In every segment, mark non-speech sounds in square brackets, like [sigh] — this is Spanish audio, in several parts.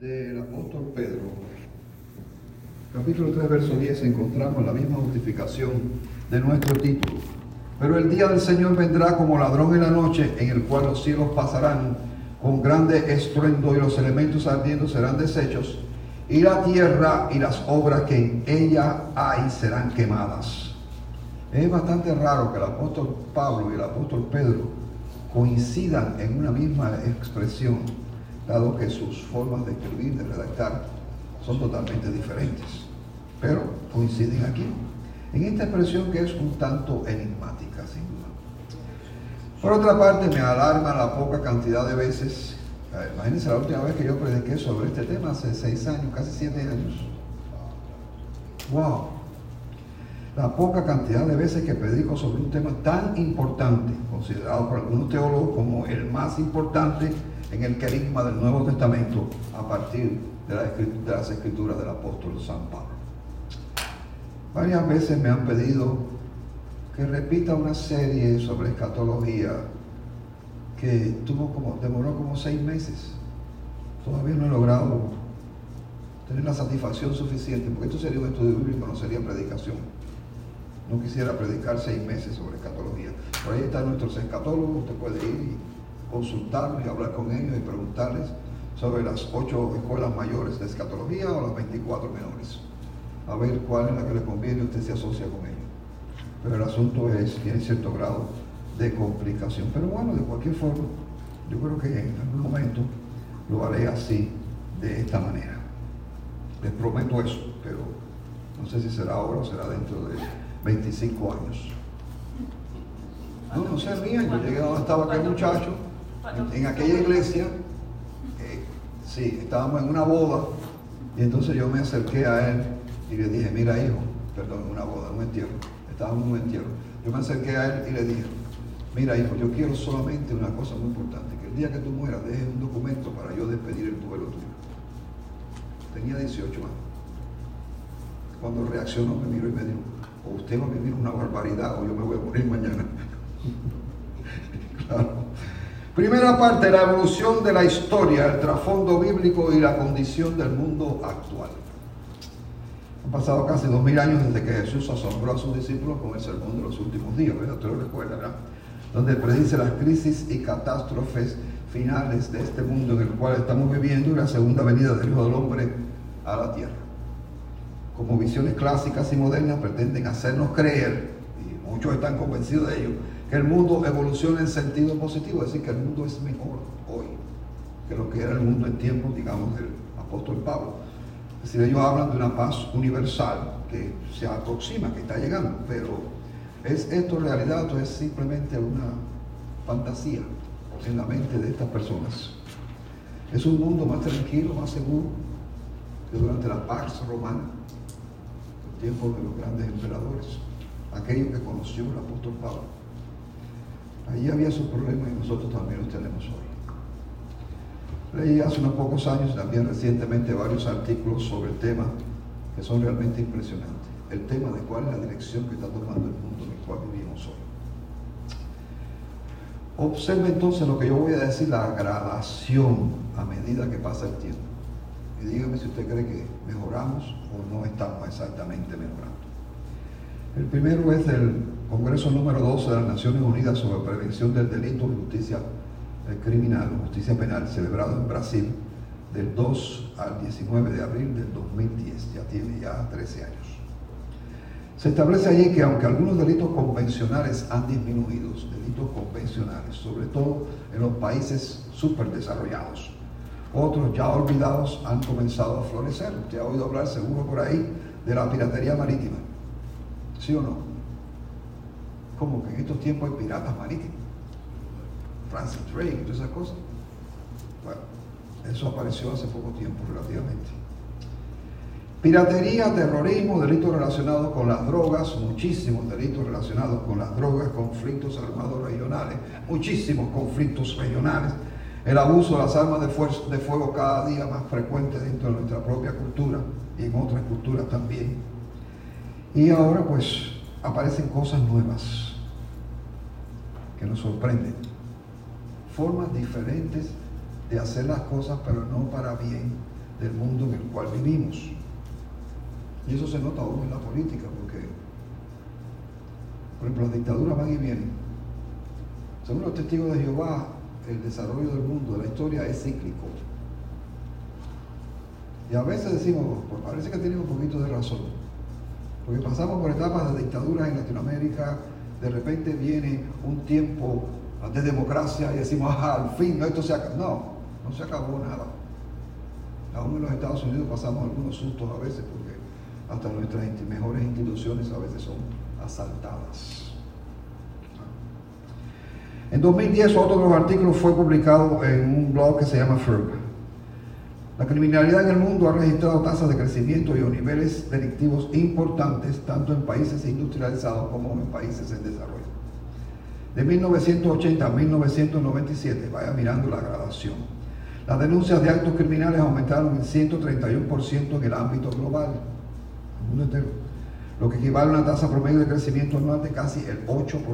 del apóstol Pedro, capítulo 3, verso 10, encontramos la misma justificación de nuestro título. Pero el día del Señor vendrá como ladrón en la noche, en el cual los cielos pasarán con grande estruendo y los elementos ardiendo serán deshechos, y la tierra y las obras que en ella hay serán quemadas. Es bastante raro que el apóstol Pablo y el apóstol Pedro coincidan en una misma expresión dado que sus formas de escribir, de redactar, son totalmente diferentes. Pero coinciden aquí, en esta expresión que es un tanto enigmática, sin duda. Por otra parte, me alarma la poca cantidad de veces, imagínense la última vez que yo prediqué sobre este tema, hace seis años, casi siete años. ¡Wow! La poca cantidad de veces que predico sobre un tema tan importante, considerado por algunos teólogos como el más importante en el carisma del Nuevo Testamento a partir de, las escrituras del apóstol San Pablo. Varias veces me han pedido que repita una serie sobre escatología que tuvo como, demoró como seis meses. Todavía no he logrado tener la satisfacción suficiente, porque esto sería un estudio bíblico, no sería predicación. No quisiera predicar seis meses sobre escatología. Por ahí están nuestros escatólogos, usted puede ir y consultarlos y hablar con ellos y preguntarles sobre las ocho escuelas mayores de escatología o las 24 menores. A ver cuál es la que le conviene y usted se asocia con ellos. Pero el asunto es, tiene cierto grado de complicación. Pero bueno, de cualquier forma, yo creo que en algún momento lo haré así, de esta manera. Les prometo eso, pero no sé si será ahora o será dentro de 25 años. No, no sé, mía, yo llegué donde estaba aquel muchacho en, aquella iglesia, eh, sí, estábamos en una boda y entonces yo me acerqué a él y le dije, mira hijo, perdón, una boda, un entierro, estábamos en un entierro. Yo me acerqué a él y le dije, mira hijo, yo quiero solamente una cosa muy importante, que el día que tú mueras dejes un documento para yo despedir el duelo tuyo. Tenía 18 años. Cuando reaccionó me miró y me dijo, o usted va a vivir una barbaridad o yo me voy a morir mañana. [laughs] claro. Primera parte, la evolución de la historia, el trasfondo bíblico y la condición del mundo actual. Han pasado casi dos mil años desde que Jesús asombró a sus discípulos con el sermón de los últimos días, ¿verdad? Usted lo recuerda, ¿verdad? Donde predice las crisis y catástrofes finales de este mundo en el cual estamos viviendo y la segunda venida del Hijo del Hombre a la tierra. Como visiones clásicas y modernas pretenden hacernos creer, y muchos están convencidos de ello, que el mundo evolucione en sentido positivo, es decir, que el mundo es mejor hoy que lo que era el mundo en tiempos, digamos, del apóstol Pablo. Es decir, ellos hablan de una paz universal que se aproxima, que está llegando, pero ¿es esto realidad o es simplemente una fantasía en la mente de estas personas? Es un mundo más tranquilo, más seguro que durante la paz romana, el tiempo de los grandes emperadores, aquello que conoció el apóstol Pablo. Allí había sus problemas y nosotros también los tenemos hoy. Leí hace unos pocos años, también recientemente, varios artículos sobre el tema que son realmente impresionantes. El tema de cuál es la dirección que está tomando el mundo en el cual vivimos hoy. Observe entonces lo que yo voy a decir, la gradación a medida que pasa el tiempo. Y dígame si usted cree que mejoramos o no estamos exactamente mejorando. El primero es el Congreso número 12 de las Naciones Unidas sobre Prevención del Delito y Justicia Criminal o Justicia Penal, celebrado en Brasil del 2 al 19 de abril del 2010, ya tiene ya 13 años. Se establece allí que aunque algunos delitos convencionales han disminuido, delitos convencionales, sobre todo en los países superdesarrollados, otros ya olvidados han comenzado a florecer. Usted ha oído hablar seguro por ahí de la piratería marítima. ¿Sí o no? Como que en estos tiempos hay piratas marítimos, Francis Drake y todas esas cosas. Bueno, eso apareció hace poco tiempo relativamente. Piratería, terrorismo, delitos relacionados con las drogas, muchísimos delitos relacionados con las drogas, conflictos armados regionales, muchísimos conflictos regionales, el abuso de las armas de, de fuego cada día más frecuente dentro de nuestra propia cultura y en otras culturas también. Y ahora pues aparecen cosas nuevas que nos sorprenden. Formas diferentes de hacer las cosas, pero no para bien, del mundo en el cual vivimos. Y eso se nota aún en la política, porque, por ejemplo, las dictaduras van y vienen. Según los testigos de Jehová, el desarrollo del mundo, de la historia, es cíclico. Y a veces decimos, pues parece que tienen un poquito de razón, porque pasamos por etapas de dictaduras en Latinoamérica, de repente viene un tiempo de democracia y decimos, ah, al fin, no, esto se acabó. No, no se acabó nada. Aún en los Estados Unidos pasamos algunos sustos a veces porque hasta nuestras mejores instituciones a veces son asaltadas. En 2010 otro de los artículos fue publicado en un blog que se llama FERB. La criminalidad en el mundo ha registrado tasas de crecimiento y niveles delictivos importantes tanto en países industrializados como en países en desarrollo. De 1980 a 1997, vaya mirando la gradación. Las denuncias de actos criminales aumentaron en 131% en el ámbito global, el mundo entero, lo que equivale a una tasa promedio de crecimiento anual de casi el 8%.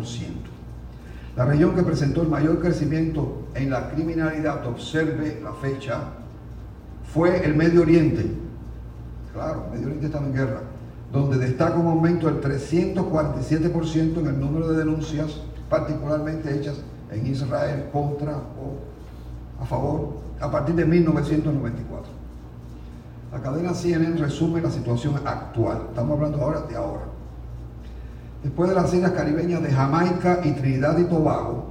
La región que presentó el mayor crecimiento en la criminalidad, observe la fecha, fue el Medio Oriente. Claro, Medio Oriente estaba en guerra, donde destaca un aumento del 347% en el número de denuncias, particularmente hechas en Israel contra o a favor, a partir de 1994. La cadena CNN resume la situación actual. Estamos hablando ahora de ahora. Después de las islas caribeñas de Jamaica y Trinidad y Tobago,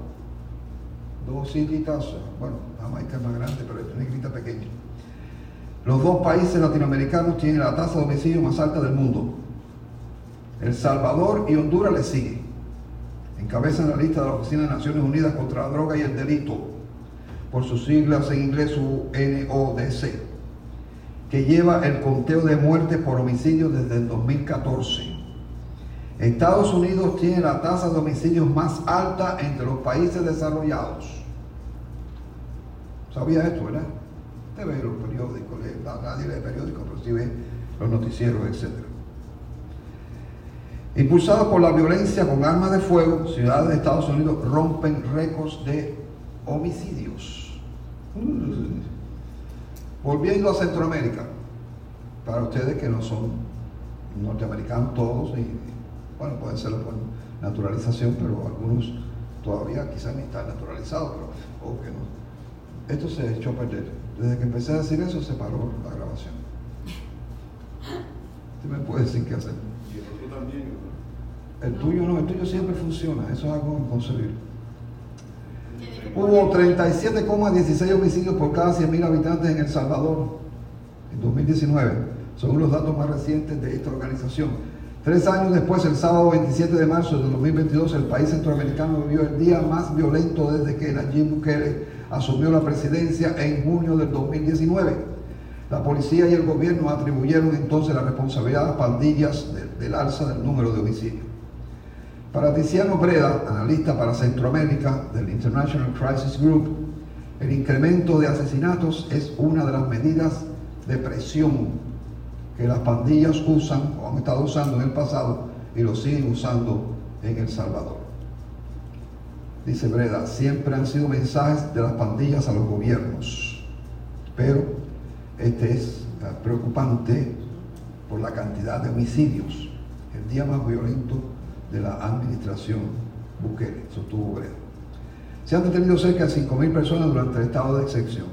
dos islitas, bueno, Jamaica es más grande, pero es una islita pequeña. Los dos países latinoamericanos tienen la tasa de homicidio más alta del mundo. El Salvador y Honduras le siguen. Encabezan la lista de la Oficina de Naciones Unidas contra la Droga y el Delito, por sus siglas en inglés UNODC, que lleva el conteo de muertes por homicidio desde el 2014. Estados Unidos tiene la tasa de homicidios más alta entre los países desarrollados. ¿Sabía esto, verdad? Usted ve los periódicos, nadie lee periódicos, pero sí ve los noticieros, etc. Impulsados por la violencia con armas de fuego, ciudades de Estados Unidos rompen récords de homicidios. Volviendo a Centroamérica, para ustedes que no son norteamericanos todos, y bueno, pueden serlo por naturalización, pero algunos todavía quizás ni están naturalizados, pero o que no. Esto se echó a perder. Desde que empecé a decir eso se paró la grabación. [laughs] Usted me puede decir qué hacer. Y el otro también. El tuyo no, el tuyo siempre funciona, eso es algo inconcebible. Hubo 37,16 homicidios por cada 100.000 habitantes en El Salvador en 2019, según los datos más recientes de esta organización. Tres años después, el sábado 27 de marzo de 2022, el país centroamericano vivió el día más violento desde que Nayib Bukele asumió la presidencia en junio del 2019. La policía y el gobierno atribuyeron entonces la responsabilidad a pandillas del alza del número de homicidios. Para Tiziano Breda, analista para Centroamérica del International Crisis Group, el incremento de asesinatos es una de las medidas de presión que las pandillas usan o han estado usando en el pasado y lo siguen usando en El Salvador. Dice Breda, siempre han sido mensajes de las pandillas a los gobiernos, pero este es eh, preocupante por la cantidad de homicidios, el día más violento de la administración Bukele, sostuvo Breda. Se han detenido cerca de 5.000 personas durante el estado de excepción.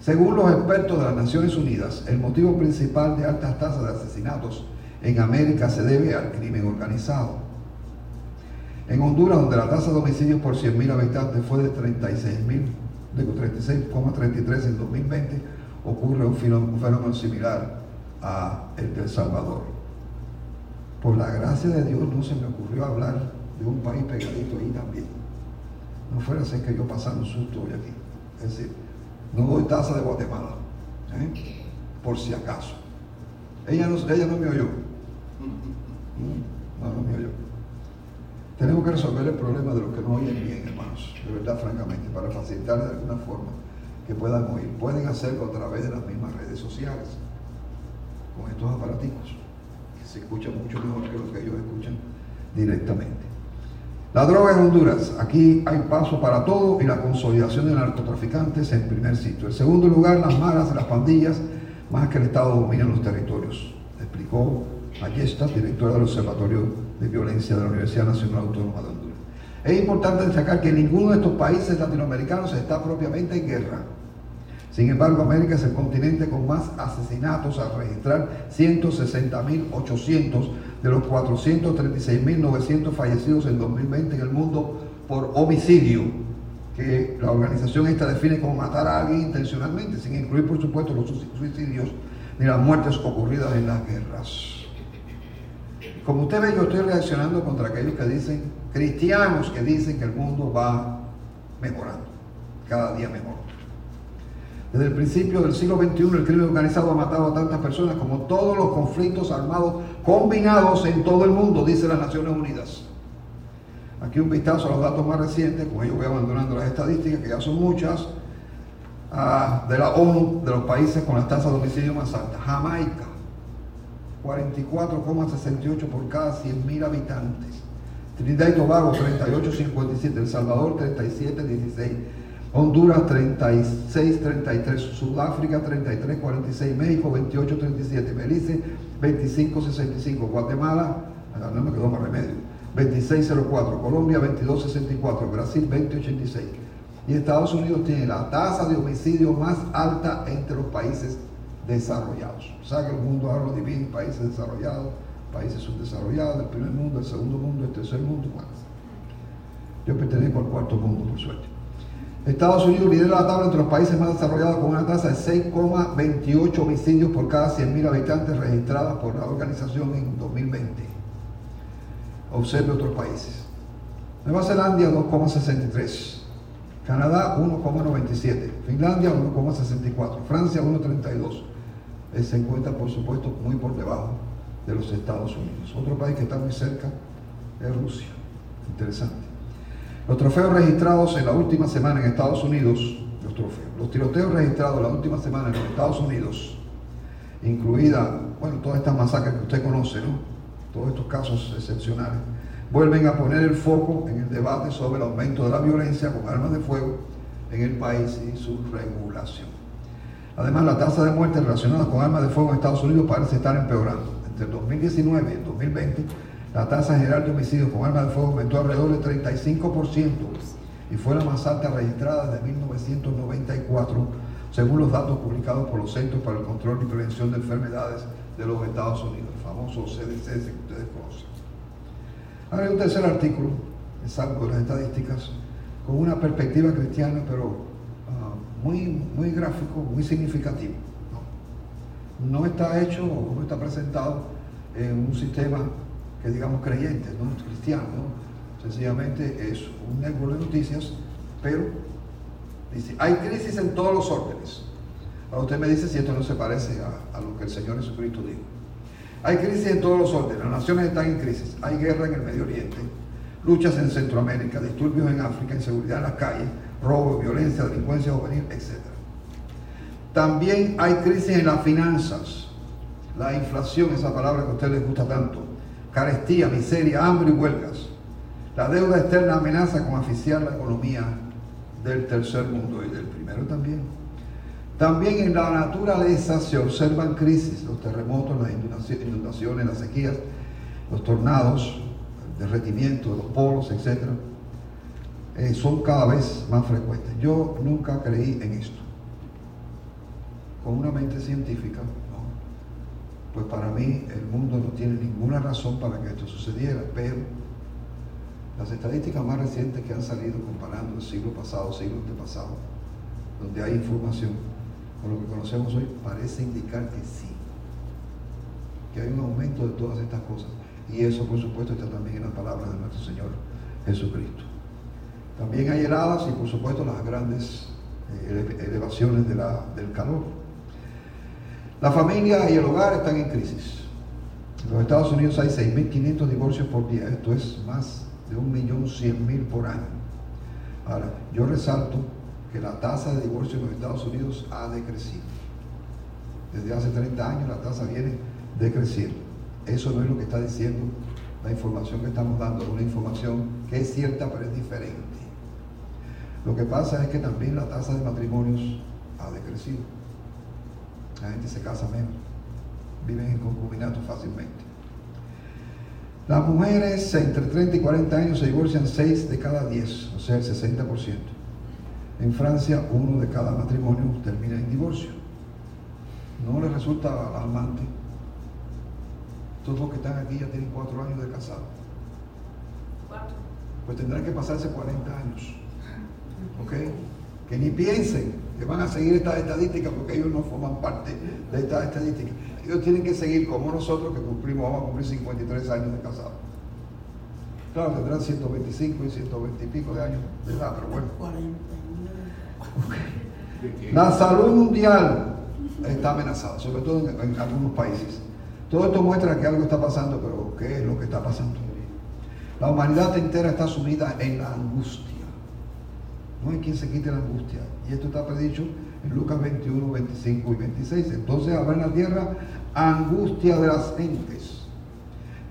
Según los expertos de las Naciones Unidas, el motivo principal de altas tasas de asesinatos en América se debe al crimen organizado. En Honduras, donde la tasa de homicidios por 100.000 habitantes fue de 36.000, de 36,33 en 2020, ocurre un fenómeno similar a el de El Salvador. Por la gracia de Dios no se me ocurrió hablar de un país pegadito ahí también. No fuera así que yo pasara un susto hoy aquí. Es decir, no doy tasa de Guatemala, ¿eh? por si acaso. Ella no, ella no me oyó. [laughs] Mm, no, no me oyó. Tenemos que resolver el problema de los que no oyen bien, hermanos, de verdad, francamente, para facilitar de alguna forma que puedan oír. Pueden hacerlo a través de las mismas redes sociales, con estos aparaticos, que se escuchan mucho mejor que lo que ellos escuchan directamente. La droga en Honduras, aquí hay paso para todo y la consolidación de narcotraficantes en primer sitio. En segundo lugar, las malas las pandillas más que el Estado domina los territorios, explicó Ayesta, directora del Observatorio de Violencia de la Universidad Nacional Autónoma de Honduras. Es importante destacar que ninguno de estos países latinoamericanos está propiamente en guerra. Sin embargo, América es el continente con más asesinatos al registrar 160.800 de los 436.900 fallecidos en 2020 en el mundo por homicidio, que la organización esta define como matar a alguien intencionalmente, sin incluir por supuesto los suicidios ni las muertes ocurridas en las guerras. Como usted ve, yo estoy reaccionando contra aquellos que dicen, cristianos que dicen que el mundo va mejorando, cada día mejor. Desde el principio del siglo XXI el crimen organizado ha matado a tantas personas como todos los conflictos armados combinados en todo el mundo, dice las Naciones Unidas. Aquí un vistazo a los datos más recientes, con ello voy abandonando las estadísticas, que ya son muchas, ah, de la ONU, de los países con las tasas de homicidio más altas. Jamaica, 44,68 por cada 100.000 habitantes. Trinidad y Tobago 38,57. El Salvador 37,16. Honduras 36,33. Sudáfrica 33,46. México 28,37. Belice 25,65. Guatemala, no me quedó más remedio. 26,04. Colombia 22,64. Brasil 20,86. Y Estados Unidos tiene la tasa de homicidio más alta entre los países desarrollados. O el mundo ahora lo divide países desarrollados, países subdesarrollados, el primer mundo, el segundo mundo, el tercer mundo. Bueno, yo pertenezco al cuarto mundo, por suerte. Estados Unidos lidera la tabla entre los países más desarrollados con una tasa de 6,28 homicidios por cada 100.000 habitantes registradas por la organización en 2020. Observe otros países. Nueva Zelanda 2,63. Canadá 1,97. Finlandia 1,64. Francia 1,32 se encuentra, por supuesto, muy por debajo de los Estados Unidos. Otro país que está muy cerca es Rusia. Interesante. Los trofeos registrados en la última semana en Estados Unidos, los trofeos, los tiroteos registrados la última semana en los Estados Unidos, incluida, bueno, todas estas masacres que usted conoce, ¿no? Todos estos casos excepcionales, vuelven a poner el foco en el debate sobre el aumento de la violencia con armas de fuego en el país y su regulación. Además, la tasa de muertes relacionadas con armas de fuego en Estados Unidos parece estar empeorando. Entre el 2019 y el 2020, la tasa general de homicidios con armas de fuego aumentó alrededor del 35% y fue la más alta registrada desde 1994, según los datos publicados por los Centros para el Control y Prevención de Enfermedades de los Estados Unidos, el famoso CDC que ustedes conocen. Ahora hay un tercer artículo, exacto de las estadísticas, con una perspectiva cristiana, pero muy, muy gráfico, muy significativo. ¿no? está hecho o no está presentado en un sistema que digamos creyente, ¿no? cristiano. Sencillamente es un network de noticias, pero dice, hay crisis en todos los órdenes. Ahora usted me dice si esto no se parece a, a lo que el Señor Jesucristo dijo. Hay crisis en todos los órdenes, las naciones están en crisis, hay guerra en el Medio Oriente, luchas en Centroamérica, disturbios en África, inseguridad en las calles, robo, violencia, delincuencia juvenil, etc. También hay crisis en las finanzas, la inflación, esa palabra que a usted les gusta tanto, carestía, miseria, hambre y huelgas. La deuda externa amenaza con asfixiar la economía del tercer mundo y del primero también. También en la naturaleza se observan crisis, los terremotos, las inundaciones, las sequías, los tornados, derretimiento de los polos, etcétera eh, son cada vez más frecuentes. Yo nunca creí en esto. Con una mente científica. Pues para mí el mundo no tiene ninguna razón para que esto sucediera, pero las estadísticas más recientes que han salido comparando el siglo pasado, siglo antepasado, donde hay información con lo que conocemos hoy, parece indicar que sí, que hay un aumento de todas estas cosas. Y eso, por supuesto, está también en las palabras de nuestro Señor Jesucristo. También hay heladas y por supuesto las grandes eh, elevaciones del calor. La familia y el hogar están en crisis. En los Estados Unidos hay 6.500 divorcios por día, esto es más de 1.100.000 por año. Ahora, yo resalto que la tasa de divorcio en los Estados Unidos ha decrecido. Desde hace 30 años la tasa viene decreciendo. Eso no es lo que está diciendo la información que estamos dando, es una información que es cierta pero es diferente. Lo que pasa es que también la tasa de matrimonios ha decrecido. La gente se casa menos. Viven en concubinato fácilmente. Las mujeres entre 30 y 40 años se divorcian 6 de cada 10, o sea, el 60%. En Francia, uno de cada matrimonio termina en divorcio. ¿No les resulta alarmante? Todos los que están aquí ya tienen 4 años de casado. Pues tendrán que pasarse 40 años. ¿Ok? Que ni piensen que van a seguir estas estadísticas porque ellos no forman parte de estas estadísticas. Ellos tienen que seguir como nosotros que cumplimos, vamos a cumplir 53 años de casado. Claro, tendrán 125 y 120 y pico de años de edad, pero bueno. 49. La salud mundial está amenazada, sobre todo en, en algunos países. Todo esto muestra que algo está pasando, pero ¿qué es lo que está pasando? La humanidad entera está sumida en la angustia. No hay quien se quite la angustia. Y esto está predicho en Lucas 21, 25 y 26. Entonces habrá en la tierra angustia de las gentes,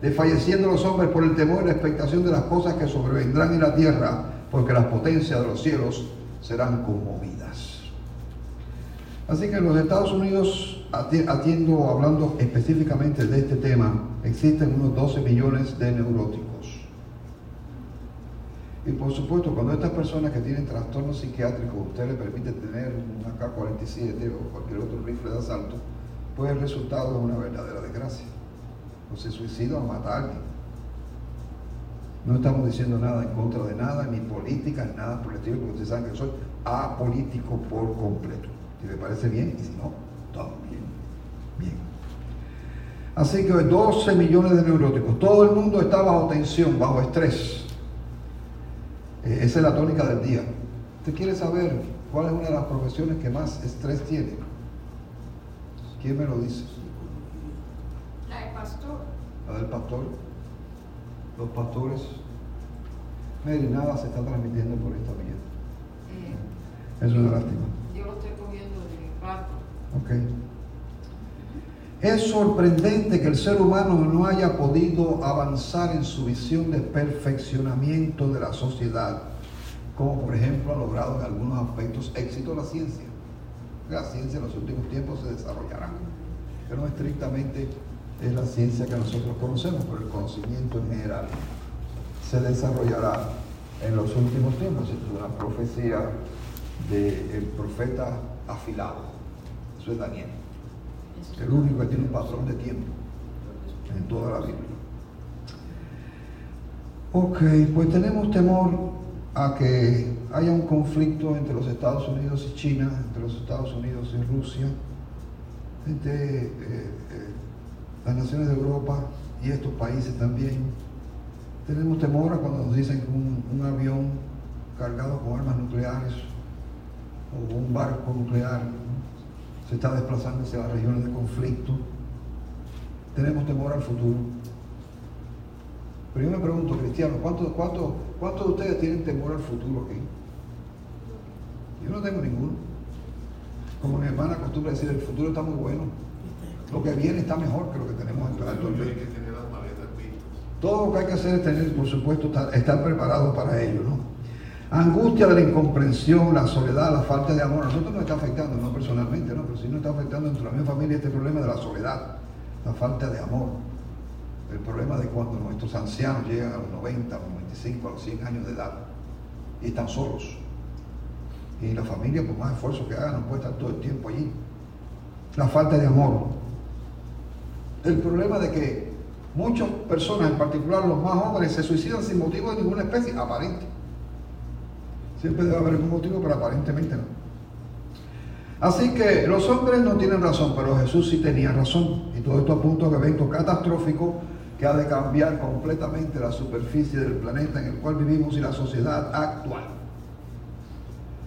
desfalleciendo los hombres por el temor y la expectación de las cosas que sobrevendrán en la tierra, porque las potencias de los cielos serán conmovidas. Así que en los Estados Unidos, ati- atiendo hablando específicamente de este tema, existen unos 12 millones de neuróticos. Y por supuesto, cuando estas personas que tienen trastornos psiquiátricos, usted le permite tener un AK-47 o cualquier otro rifle de asalto, pues el resultado es una verdadera desgracia. O se suicida a alguien. No estamos diciendo nada en contra de nada, ni política, ni nada por el estilo, porque ustedes saben que soy apolítico por completo. Si le parece bien, y si no, también. Bien. Así que 12 millones de neuróticos. Todo el mundo está bajo tensión, bajo estrés. Eh, esa es la tónica del día. ¿Usted quiere saber cuál es una de las profesiones que más estrés tiene? ¿Quién me lo dice? La del pastor. La del pastor. Los pastores. Mire, nada se está transmitiendo por esta vía. Eh, Es una lástima. yo lo estoy cogiendo de rato. Ok. Es sorprendente que el ser humano no haya podido avanzar en su visión de perfeccionamiento de la sociedad, como por ejemplo ha logrado en algunos aspectos éxito la ciencia. La ciencia en los últimos tiempos se desarrollará, pero no estrictamente es la ciencia que nosotros conocemos, pero el conocimiento en general se desarrollará en los últimos tiempos. Es una profecía del profeta afilado. Eso es Daniel. El único que tiene un patrón de tiempo en toda la Biblia. Ok, pues tenemos temor a que haya un conflicto entre los Estados Unidos y China, entre los Estados Unidos y Rusia, entre eh, eh, las naciones de Europa y estos países también. Tenemos temor a cuando nos dicen un avión cargado con armas nucleares o un barco nuclear se está desplazando hacia las regiones de conflicto. Tenemos temor al futuro. Pero yo me pregunto, Cristiano, ¿cuántos cuánto, cuántos de ustedes tienen temor al futuro aquí? Yo no tengo ninguno. Como mi hermana acostumbra decir, el futuro está muy bueno. Lo que viene está mejor que lo que tenemos actualmente. Todo lo que hay que hacer es tener, por supuesto, estar, estar preparado para ello, ¿no? Angustia de la incomprensión, la soledad, la falta de amor. A nosotros nos está afectando, no personalmente, ¿no? Pero sí nos está afectando dentro de la misma familia este problema de la soledad, la falta de amor. El problema de cuando nuestros ancianos llegan a los 90, a los 95, a los 100 años de edad y están solos. Y la familia, por más esfuerzo que haga, no puede estar todo el tiempo allí. La falta de amor. El problema de que muchas personas, en particular los más jóvenes, se suicidan sin motivo de ninguna especie, aparente. Siempre debe haber algún motivo, pero aparentemente no. Así que los hombres no tienen razón, pero Jesús sí tenía razón. Y todo esto apunta a un evento catastrófico que ha de cambiar completamente la superficie del planeta en el cual vivimos y la sociedad actual.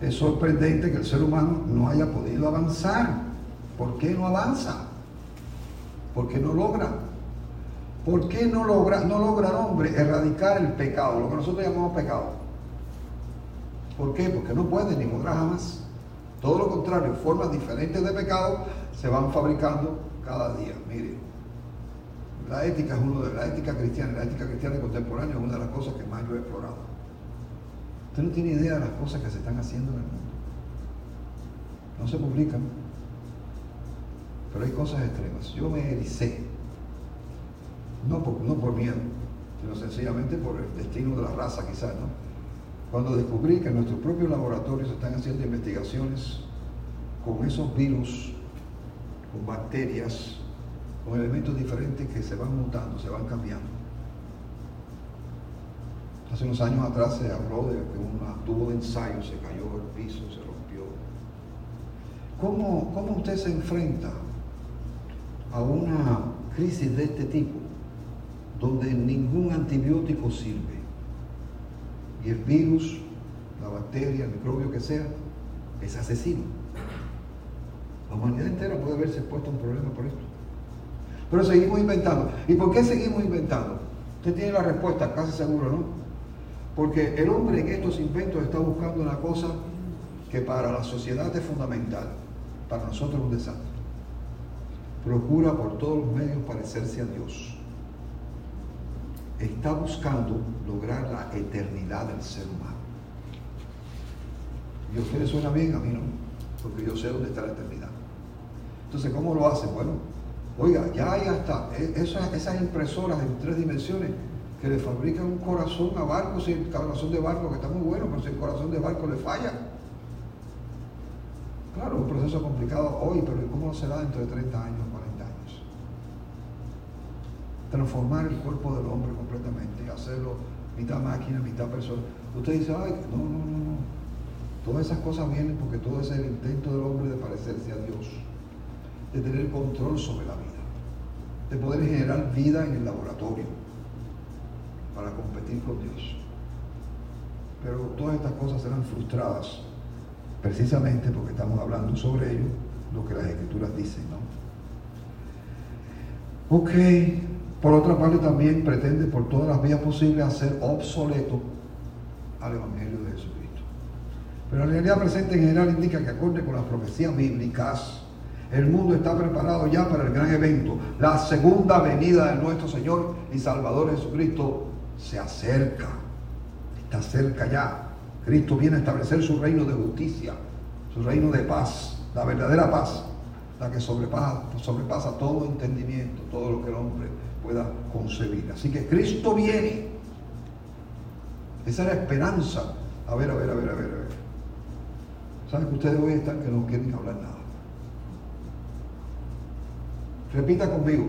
Es sorprendente que el ser humano no haya podido avanzar. ¿Por qué no avanza? ¿Por qué no logra? ¿Por qué no logra, no logra el hombre erradicar el pecado, lo que nosotros llamamos pecado? ¿Por qué? Porque no puede ni podrá jamás. Todo lo contrario, formas diferentes de pecado se van fabricando cada día. Mire, la ética es uno de la ética cristiana, la ética cristiana contemporánea es una de las cosas que más yo he explorado. Usted no tiene idea de las cosas que se están haciendo en el mundo. No se publican. Pero hay cosas extremas. Yo me ericé, no por miedo, sino sencillamente por el destino de la raza quizás, ¿no? Cuando descubrí que en nuestros propios laboratorios están haciendo investigaciones con esos virus, con bacterias, con elementos diferentes que se van mutando, se van cambiando. Hace unos años atrás se habló de que un tubo de ensayo se cayó al piso, se rompió. ¿Cómo, ¿Cómo usted se enfrenta a una crisis de este tipo, donde ningún antibiótico sirve y el virus, la bacteria, el microbio que sea, es asesino? La humanidad entera puede haberse expuesto a un problema por esto. Pero seguimos inventando. ¿Y por qué seguimos inventando? Usted tiene la respuesta, casi seguro, ¿no? Porque el hombre en estos inventos está buscando una cosa que para la sociedad es fundamental, para nosotros es un desastre. Procura por todos los medios parecerse a Dios. Está buscando lograr la eternidad del ser humano. ¿Y a usted le suena bien? A mí no, porque yo sé dónde está la eternidad. Entonces, ¿cómo lo hace? Bueno, oiga, ya hay hasta esas, esas impresoras en tres dimensiones que le fabrican un corazón a barco, si el corazón de barco que está muy bueno, pero si el corazón de barco le falla. Claro, un proceso complicado hoy, pero ¿cómo será dentro de 30 años, 40 años? Transformar el cuerpo del hombre completamente, hacerlo mitad máquina, mitad persona. Usted dice, ay, no, no, no, no. Todas esas cosas vienen porque todo es el intento del hombre de parecerse a Dios, de tener control sobre la vida, de poder generar vida en el laboratorio para competir con Dios. Pero todas estas cosas serán frustradas precisamente porque estamos hablando sobre ello, lo que las escrituras dicen, ¿no? Ok, por otra parte también pretende por todas las vías posibles hacer obsoleto al Evangelio de Jesucristo. Pero la realidad presente en general indica que acorde con las profecías bíblicas, el mundo está preparado ya para el gran evento, la segunda venida de nuestro Señor y Salvador Jesucristo se acerca, está cerca ya. Cristo viene a establecer su reino de justicia, su reino de paz, la verdadera paz, la que sobrepasa, sobrepasa todo entendimiento, todo lo que el hombre pueda concebir. Así que Cristo viene. Esa es la esperanza. A ver, a ver, a ver, a ver, a ver. ¿Saben que ustedes hoy están que no quieren hablar nada? Repita conmigo.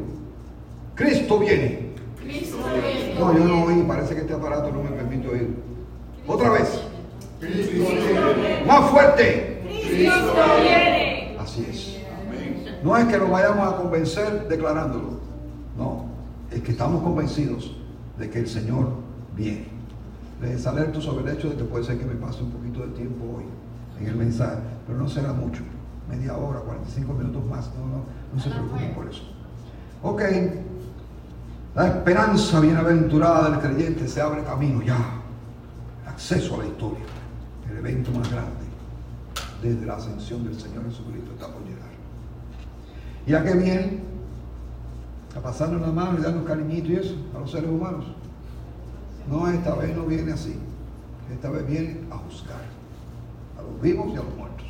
Cristo viene. Cristo viene. No, yo no oí, parece que este aparato no me permite oír. Otra vez. Más fuerte. Cristo viene. No es que nos vayamos a convencer declarándolo. No, es que estamos convencidos de que el Señor viene. Les alerto sobre el hecho de que puede ser que me pase un poquito de tiempo hoy en el mensaje, pero no será mucho. Media hora, 45 minutos más. No, no, no se preocupen por eso. Ok. La esperanza bienaventurada del creyente se abre camino ya. Acceso a la historia. El evento más grande desde la ascensión del Señor Jesucristo está por llegar. ¿Y a viene? A pasarnos la mano y darnos cariñito y eso a los seres humanos. No, esta vez no viene así. Esta vez viene a juzgar a los vivos y a los muertos.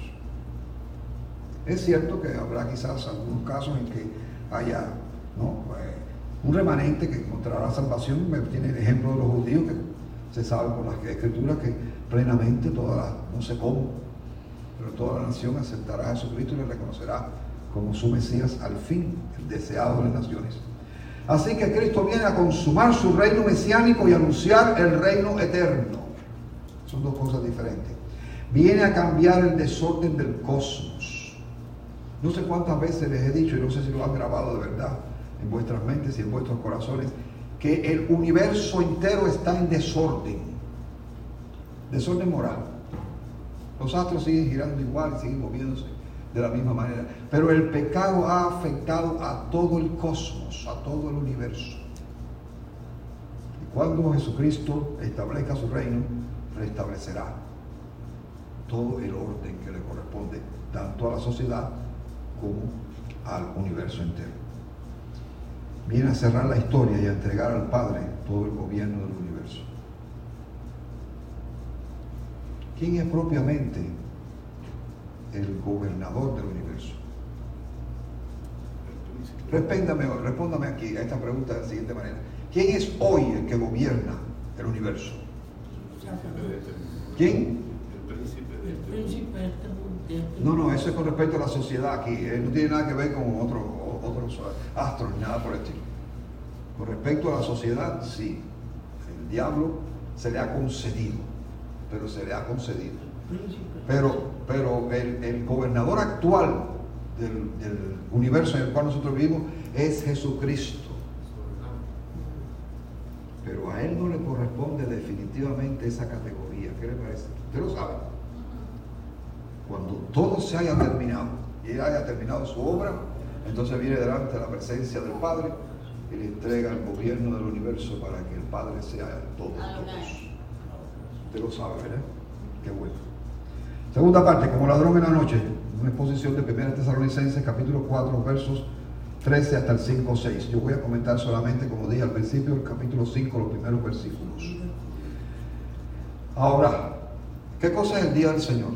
Es cierto que habrá quizás algunos casos en que haya ¿no? Pues, un remanente que encontrará salvación. Me tiene el ejemplo de los judíos que se sabe por las escrituras que plenamente toda la, no sé cómo, pero toda la nación aceptará a Jesucristo y le reconocerá como su Mesías al fin, el deseado de las naciones. Así que Cristo viene a consumar su reino mesiánico y anunciar el reino eterno. Son dos cosas diferentes. Viene a cambiar el desorden del cosmos. No sé cuántas veces les he dicho, y no sé si lo han grabado de verdad en vuestras mentes y en vuestros corazones, que el universo entero está en desorden. Desorden moral. Los astros siguen girando igual, siguen moviéndose de la misma manera. Pero el pecado ha afectado a todo el cosmos, a todo el universo. Y cuando Jesucristo establezca su reino, restablecerá todo el orden que le corresponde tanto a la sociedad como al universo entero. Viene a cerrar la historia y a entregar al Padre todo el gobierno del universo. ¿Quién es propiamente el gobernador del universo? Respéndame, respóndame aquí a esta pregunta de la siguiente manera. ¿Quién es hoy el que gobierna el universo? ¿Quién? El príncipe de El este mundo. este No, no, eso es con respecto a la sociedad aquí. eh, No tiene nada que ver con otros otros astros, ni nada por el estilo. Con respecto a la sociedad, sí. El diablo se le ha concedido, pero se le ha concedido. Pero, pero el, el gobernador actual del, del universo en el cual nosotros vivimos es Jesucristo. Pero a él no le corresponde definitivamente esa categoría. ¿Qué le parece? Usted lo sabe. Cuando todo se haya terminado y él haya terminado su obra, entonces viene delante de la presencia del Padre y le entrega el gobierno del universo para que el Padre sea el todopoderoso. Usted lo sabe, ¿verdad? Qué bueno. Segunda parte, como ladrón en la noche, una exposición de 1 Tesalonicenses, capítulo 4, versos 13 hasta el 5, 6. Yo voy a comentar solamente, como dije al principio, el capítulo 5, los primeros versículos. Ahora, ¿qué cosa es el día del Señor?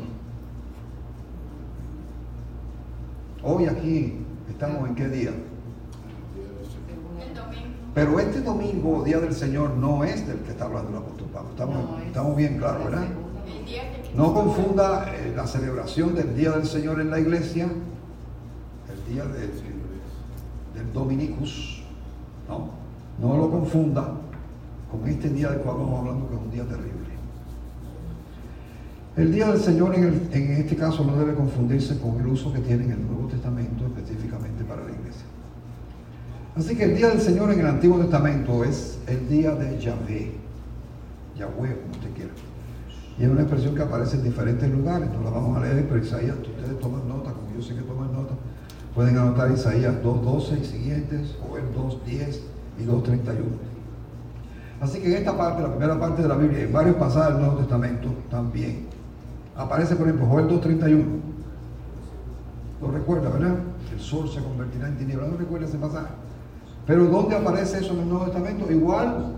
Hoy aquí estamos en qué día. El domingo. Pero este domingo, día del Señor, no es del que está hablando el apóstol Pablo. Estamos, No, es estamos bien claros, ¿verdad? El día No confunda eh, la celebración del Día del Señor en la iglesia, el día de- del Dominicus, no, no lo confunda con este día del cual vamos hablando que es un día terrible. El Día del Señor en, en este caso no debe confundirse con el uso que tiene en el Nuevo Testamento específicamente para la iglesia. Así que el Día del Señor en el Antiguo Testamento es el día de Yahvé, Yahweh, como usted quiera. Y es una expresión que aparece en diferentes lugares, no la vamos a leer, pero Isaías, ustedes toman nota, como yo sé que toman nota, pueden anotar Isaías 2.12 y siguientes, o el 2.10 y 2.31. Así que en esta parte, la primera parte de la Biblia, en varios pasajes del Nuevo Testamento también, aparece por ejemplo Joel 2.31. Lo recuerda, ¿verdad? El sol se convertirá en tinieblas, no recuerda ese pasaje. Pero ¿dónde aparece eso en el Nuevo Testamento? Igual,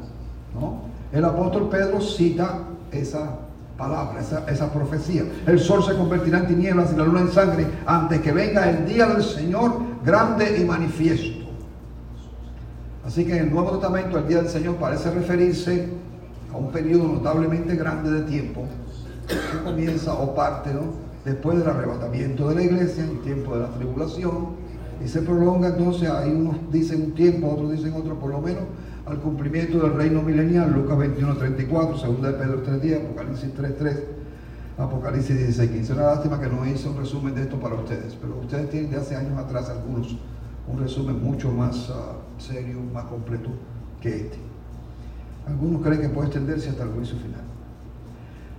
¿no? El apóstol Pedro cita esa palabra, esa, esa profecía. El sol se convertirá en tinieblas y la luna en sangre antes que venga el día del Señor grande y manifiesto. Así que en el Nuevo Testamento el día del Señor parece referirse a un periodo notablemente grande de tiempo que comienza o parte ¿no? después del arrebatamiento de la iglesia, el tiempo de la tribulación, y se prolonga entonces, ahí unos dicen un tiempo, otros dicen otro, por lo menos al cumplimiento del reino milenial, Lucas 21, 34, 2 de Pedro 3, 10, Apocalipsis 3, 3, Apocalipsis 16, 15. Una lástima que no hice un resumen de esto para ustedes, pero ustedes tienen de hace años atrás algunos un resumen mucho más ah, serio, más completo que este. Algunos creen que puede extenderse hasta el juicio final.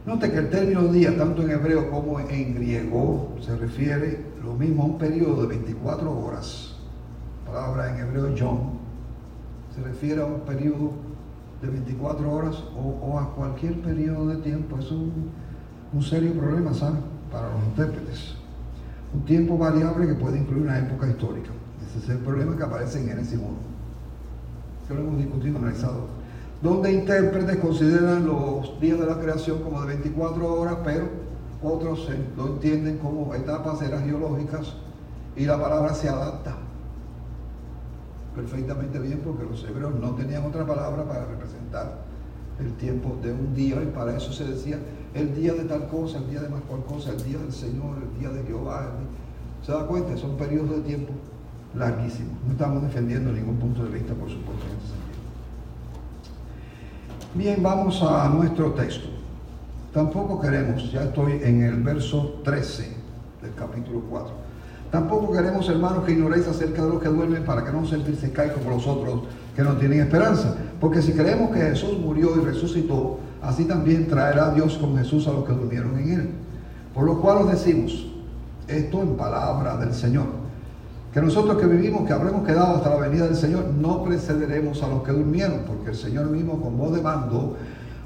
Note que el término día, tanto en hebreo como en griego, se refiere lo mismo a un periodo de 24 horas. Palabra en hebreo John, se refiere a un periodo de 24 horas o, a cualquier periodo de tiempo. Es un, un serio problema, ¿saben? Para los intérpretes. Un tiempo variable que puede incluir una época histórica. Ese es el problema que aparece en Génesis 1. Que lo hemos discutido, analizado donde intérpretes consideran los días de la creación como de 24 horas, pero otros lo entienden como etapas geológicas y la palabra se adapta perfectamente bien porque los hebreos no tenían otra palabra para representar el tiempo de un día y para eso se decía el día de tal cosa, el día de más cual cosa, el día del Señor, el día de Jehová. ¿Se da cuenta? Son periodos de tiempo larguísimos. No estamos defendiendo ningún punto de vista, por supuesto, en sentido. Bien, vamos a nuestro texto. Tampoco queremos, ya estoy en el verso 13 del capítulo 4. Tampoco queremos, hermanos, que ignoréis acerca de los que duermen para que no sentirse caer como los otros que no tienen esperanza. Porque si creemos que Jesús murió y resucitó, así también traerá Dios con Jesús a los que durmieron en él. Por lo cual os decimos, esto en palabra del Señor, que nosotros que vivimos, que habremos quedado hasta la venida del Señor, no precederemos a los que durmieron, porque el Señor mismo con voz de mando,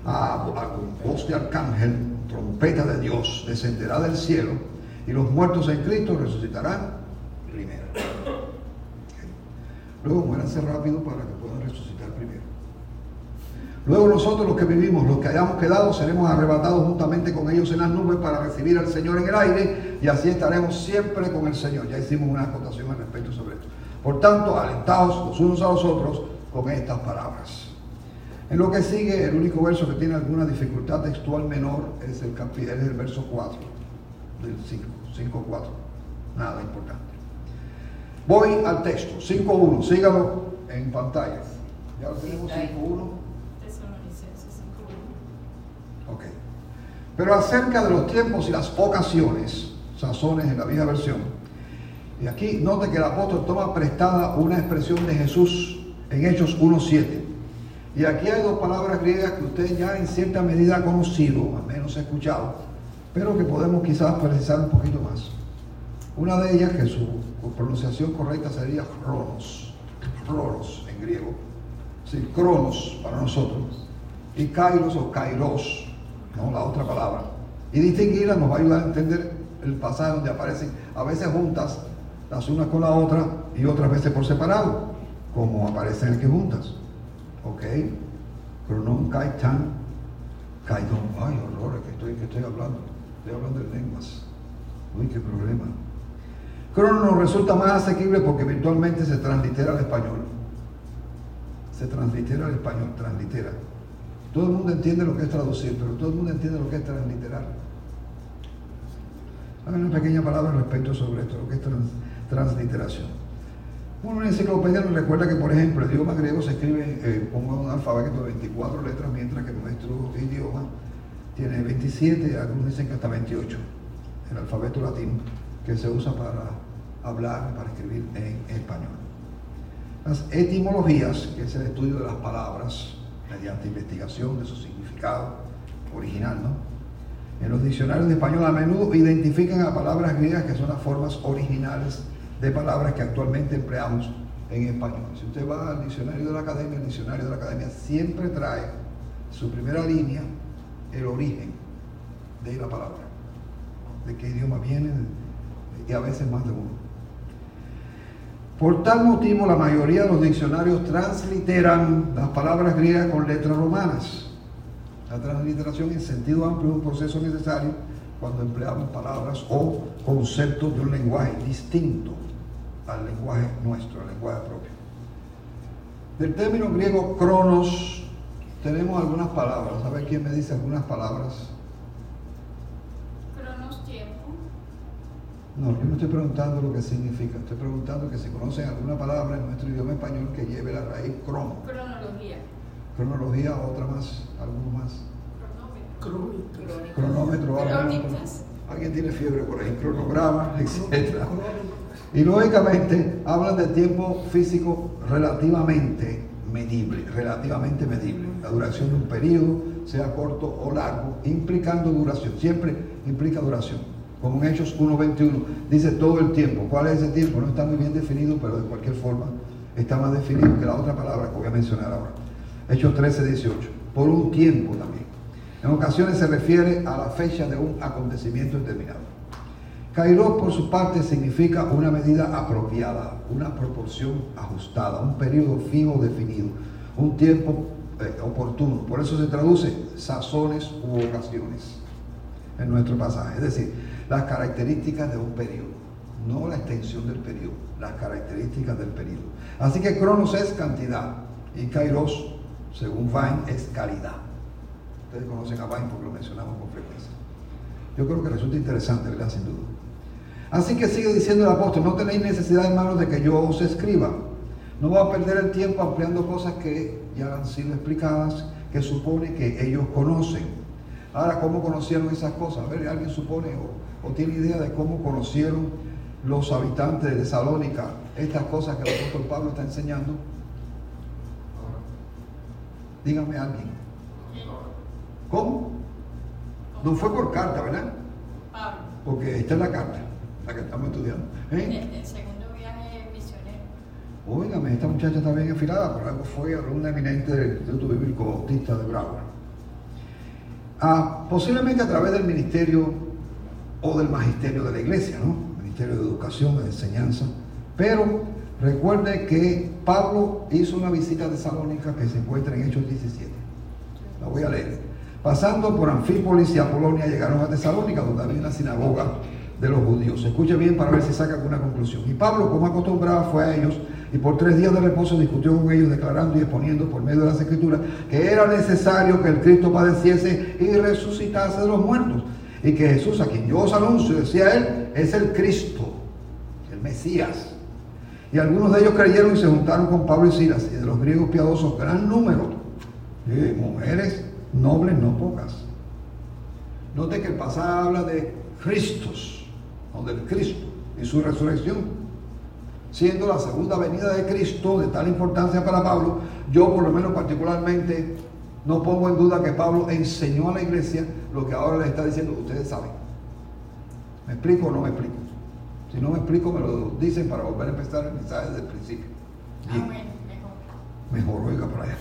a- con voz de arcángel, trompeta de Dios, descenderá del cielo, y los muertos en Cristo resucitarán primero. Luego muéranse rápido para que puedan resucitar primero. Luego nosotros los que vivimos, los que hayamos quedado, seremos arrebatados juntamente con ellos en las nubes para recibir al Señor en el aire y así estaremos siempre con el Señor. Ya hicimos una acotación al respecto sobre esto. Por tanto, alentados los unos a los otros con estas palabras. En lo que sigue, el único verso que tiene alguna dificultad textual menor es el, es el verso 4 del 5, 5.4. Nada importante. Voy al texto, 5.1, sígalo en pantalla. Ya lo tenemos, 5.1. Tesalonicenses 5.1. Ok. Pero acerca de los tiempos y las ocasiones, sazones en la vieja versión, y aquí note que el apóstol toma prestada una expresión de Jesús en Hechos 1.7. Y aquí hay dos palabras griegas que usted ya en cierta medida ha conocido, al menos ha escuchado, pero que podemos quizás precisar un poquito más. Una de ellas, que su pronunciación correcta sería Cronos, Cronos en griego, sí, Cronos para nosotros, y Kairos o Kairos, ¿no? la otra palabra. Y distinguirla nos va a ayudar a entender el pasaje donde aparecen a veces juntas las unas con la otra y otras veces por separado, como aparecen aquí juntas. ¿Ok? Cronon, Kaitan, Kaidon. Ay, horror, que estoy, que estoy hablando. Estoy hablando de lenguas. Uy, qué problema. Crono nos resulta más asequible porque virtualmente se translitera al español. Se translitera al español, translitera. Todo el mundo entiende lo que es traducir, pero todo el mundo entiende lo que es transliterar. Hay una pequeña palabra respecto sobre esto, lo que es trans- transliteración. Una enciclopedia nos recuerda que, por ejemplo, el idioma griego se escribe eh, con un alfabeto de 24 letras, mientras que nuestro idioma tiene 27, algunos dicen que hasta 28, el alfabeto latino, que se usa para hablar, para escribir en español. Las etimologías, que es el estudio de las palabras mediante investigación de su significado original, ¿no? En los diccionarios de español a menudo identifican a palabras griegas que son las formas originales de palabras que actualmente empleamos en español. Si usted va al diccionario de la academia, el diccionario de la academia siempre trae su primera línea el origen de la palabra, de qué idioma viene y a veces más de uno. Por tal motivo, la mayoría de los diccionarios transliteran las palabras griegas con letras romanas. La transliteración en sentido amplio es un proceso necesario cuando empleamos palabras o conceptos de un lenguaje distinto al lenguaje nuestro, al lenguaje propio. Del término griego cronos tenemos algunas palabras. A ver quién me dice algunas palabras. Cronos tiempo. No, yo no estoy preguntando lo que significa. Estoy preguntando que si conocen alguna palabra en nuestro idioma español que lleve la raíz crono. Cronología. Cronología, otra más, alguno más. Cronómetro. Cronómetro, alguien- Crónicas. alguien tiene fiebre por ahí, cronograma, etc. Y lógicamente hablan de tiempo físico relativamente medible, relativamente medible. La duración de un periodo, sea corto o largo, implicando duración, siempre implica duración. Como en Hechos 1.21, dice todo el tiempo. ¿Cuál es ese tiempo? No está muy bien definido, pero de cualquier forma está más definido que la otra palabra que voy a mencionar ahora. Hechos 13.18, por un tiempo también. En ocasiones se refiere a la fecha de un acontecimiento determinado. Kairos, por su parte, significa una medida apropiada, una proporción ajustada, un periodo fijo definido, un tiempo eh, oportuno. Por eso se traduce sazones u ocasiones en nuestro pasaje. Es decir, las características de un periodo, no la extensión del periodo, las características del periodo. Así que Cronos es cantidad y Kairos, según Vine, es calidad. Ustedes conocen a Vine porque lo mencionamos con frecuencia. Yo creo que resulta interesante, ¿verdad? Sin duda. Así que sigue diciendo el apóstol, no tenéis necesidad, hermanos, de que yo os escriba. No voy a perder el tiempo ampliando cosas que ya han sido explicadas, que supone que ellos conocen. Ahora, ¿cómo conocieron esas cosas? A ver, ¿alguien supone o, o tiene idea de cómo conocieron los habitantes de Tesalónica estas cosas que el apóstol Pablo está enseñando? Dígame alguien. ¿Cómo? No fue por carta, ¿verdad? Porque esta es la carta, la que estamos estudiando. El, ¿Eh? el segundo viaje misionero. Óigame, esta muchacha está bien afilada, por algo fue alumna eminente del Instituto Bíblico Bautista de Broward. Ah, posiblemente a través del ministerio o del magisterio de la iglesia, ¿no? Ministerio de Educación, de Enseñanza. Pero recuerde que Pablo hizo una visita a Tesalónica que se encuentra en Hechos 17. La voy a leer. Pasando por Anfípolis y Apolonia llegaron a Tesalónica, donde había una sinagoga de los judíos. Escuche bien para ver si saca alguna conclusión. Y Pablo, como acostumbraba, fue a ellos Y por tres días de reposo discutió con ellos, declarando y exponiendo por medio de las escrituras que era necesario que el Cristo padeciese y resucitase de los muertos. Y que Jesús, a quien yo os anuncio, decía él, es el Cristo, el Mesías. Y algunos de ellos creyeron y se juntaron con Pablo y Silas, y de los griegos piadosos, gran número. Y mujeres nobles, no pocas. Note que el pasaje habla de Cristos, o del Cristo, y su resurrección. Siendo la segunda venida de Cristo de tal importancia para Pablo, yo por lo menos particularmente no pongo en duda que Pablo enseñó a la iglesia lo que ahora les está diciendo, ustedes saben. ¿Me explico o no me explico? Si no me explico, me lo dicen para volver a empezar el mensaje desde el principio. Bueno, mejor. Mejor, oiga, para allá.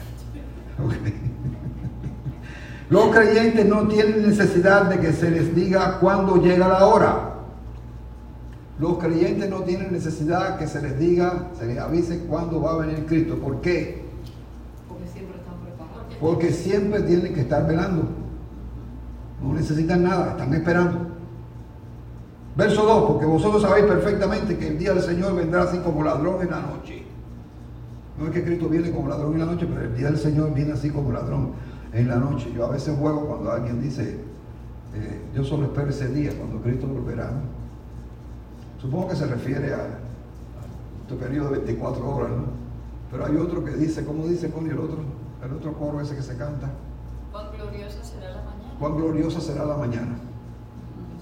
Los creyentes no tienen necesidad de que se les diga cuándo llega la hora. Los creyentes no tienen necesidad que se les diga, se les avise cuándo va a venir Cristo. ¿Por qué? Porque siempre están preparados. Porque siempre tienen que estar velando. No necesitan nada, están esperando. Verso 2, porque vosotros sabéis perfectamente que el día del Señor vendrá así como ladrón en la noche. No es que Cristo viene como ladrón en la noche, pero el día del Señor viene así como ladrón en la noche. Yo a veces juego cuando alguien dice, eh, yo solo espero ese día, cuando Cristo volverá. Supongo que se refiere a, este periodo de 24 horas, ¿no? Pero hay otro que dice, ¿cómo dice con el otro? El otro coro ese que se canta. Cuán gloriosa será la mañana. Cuán gloriosa será la mañana.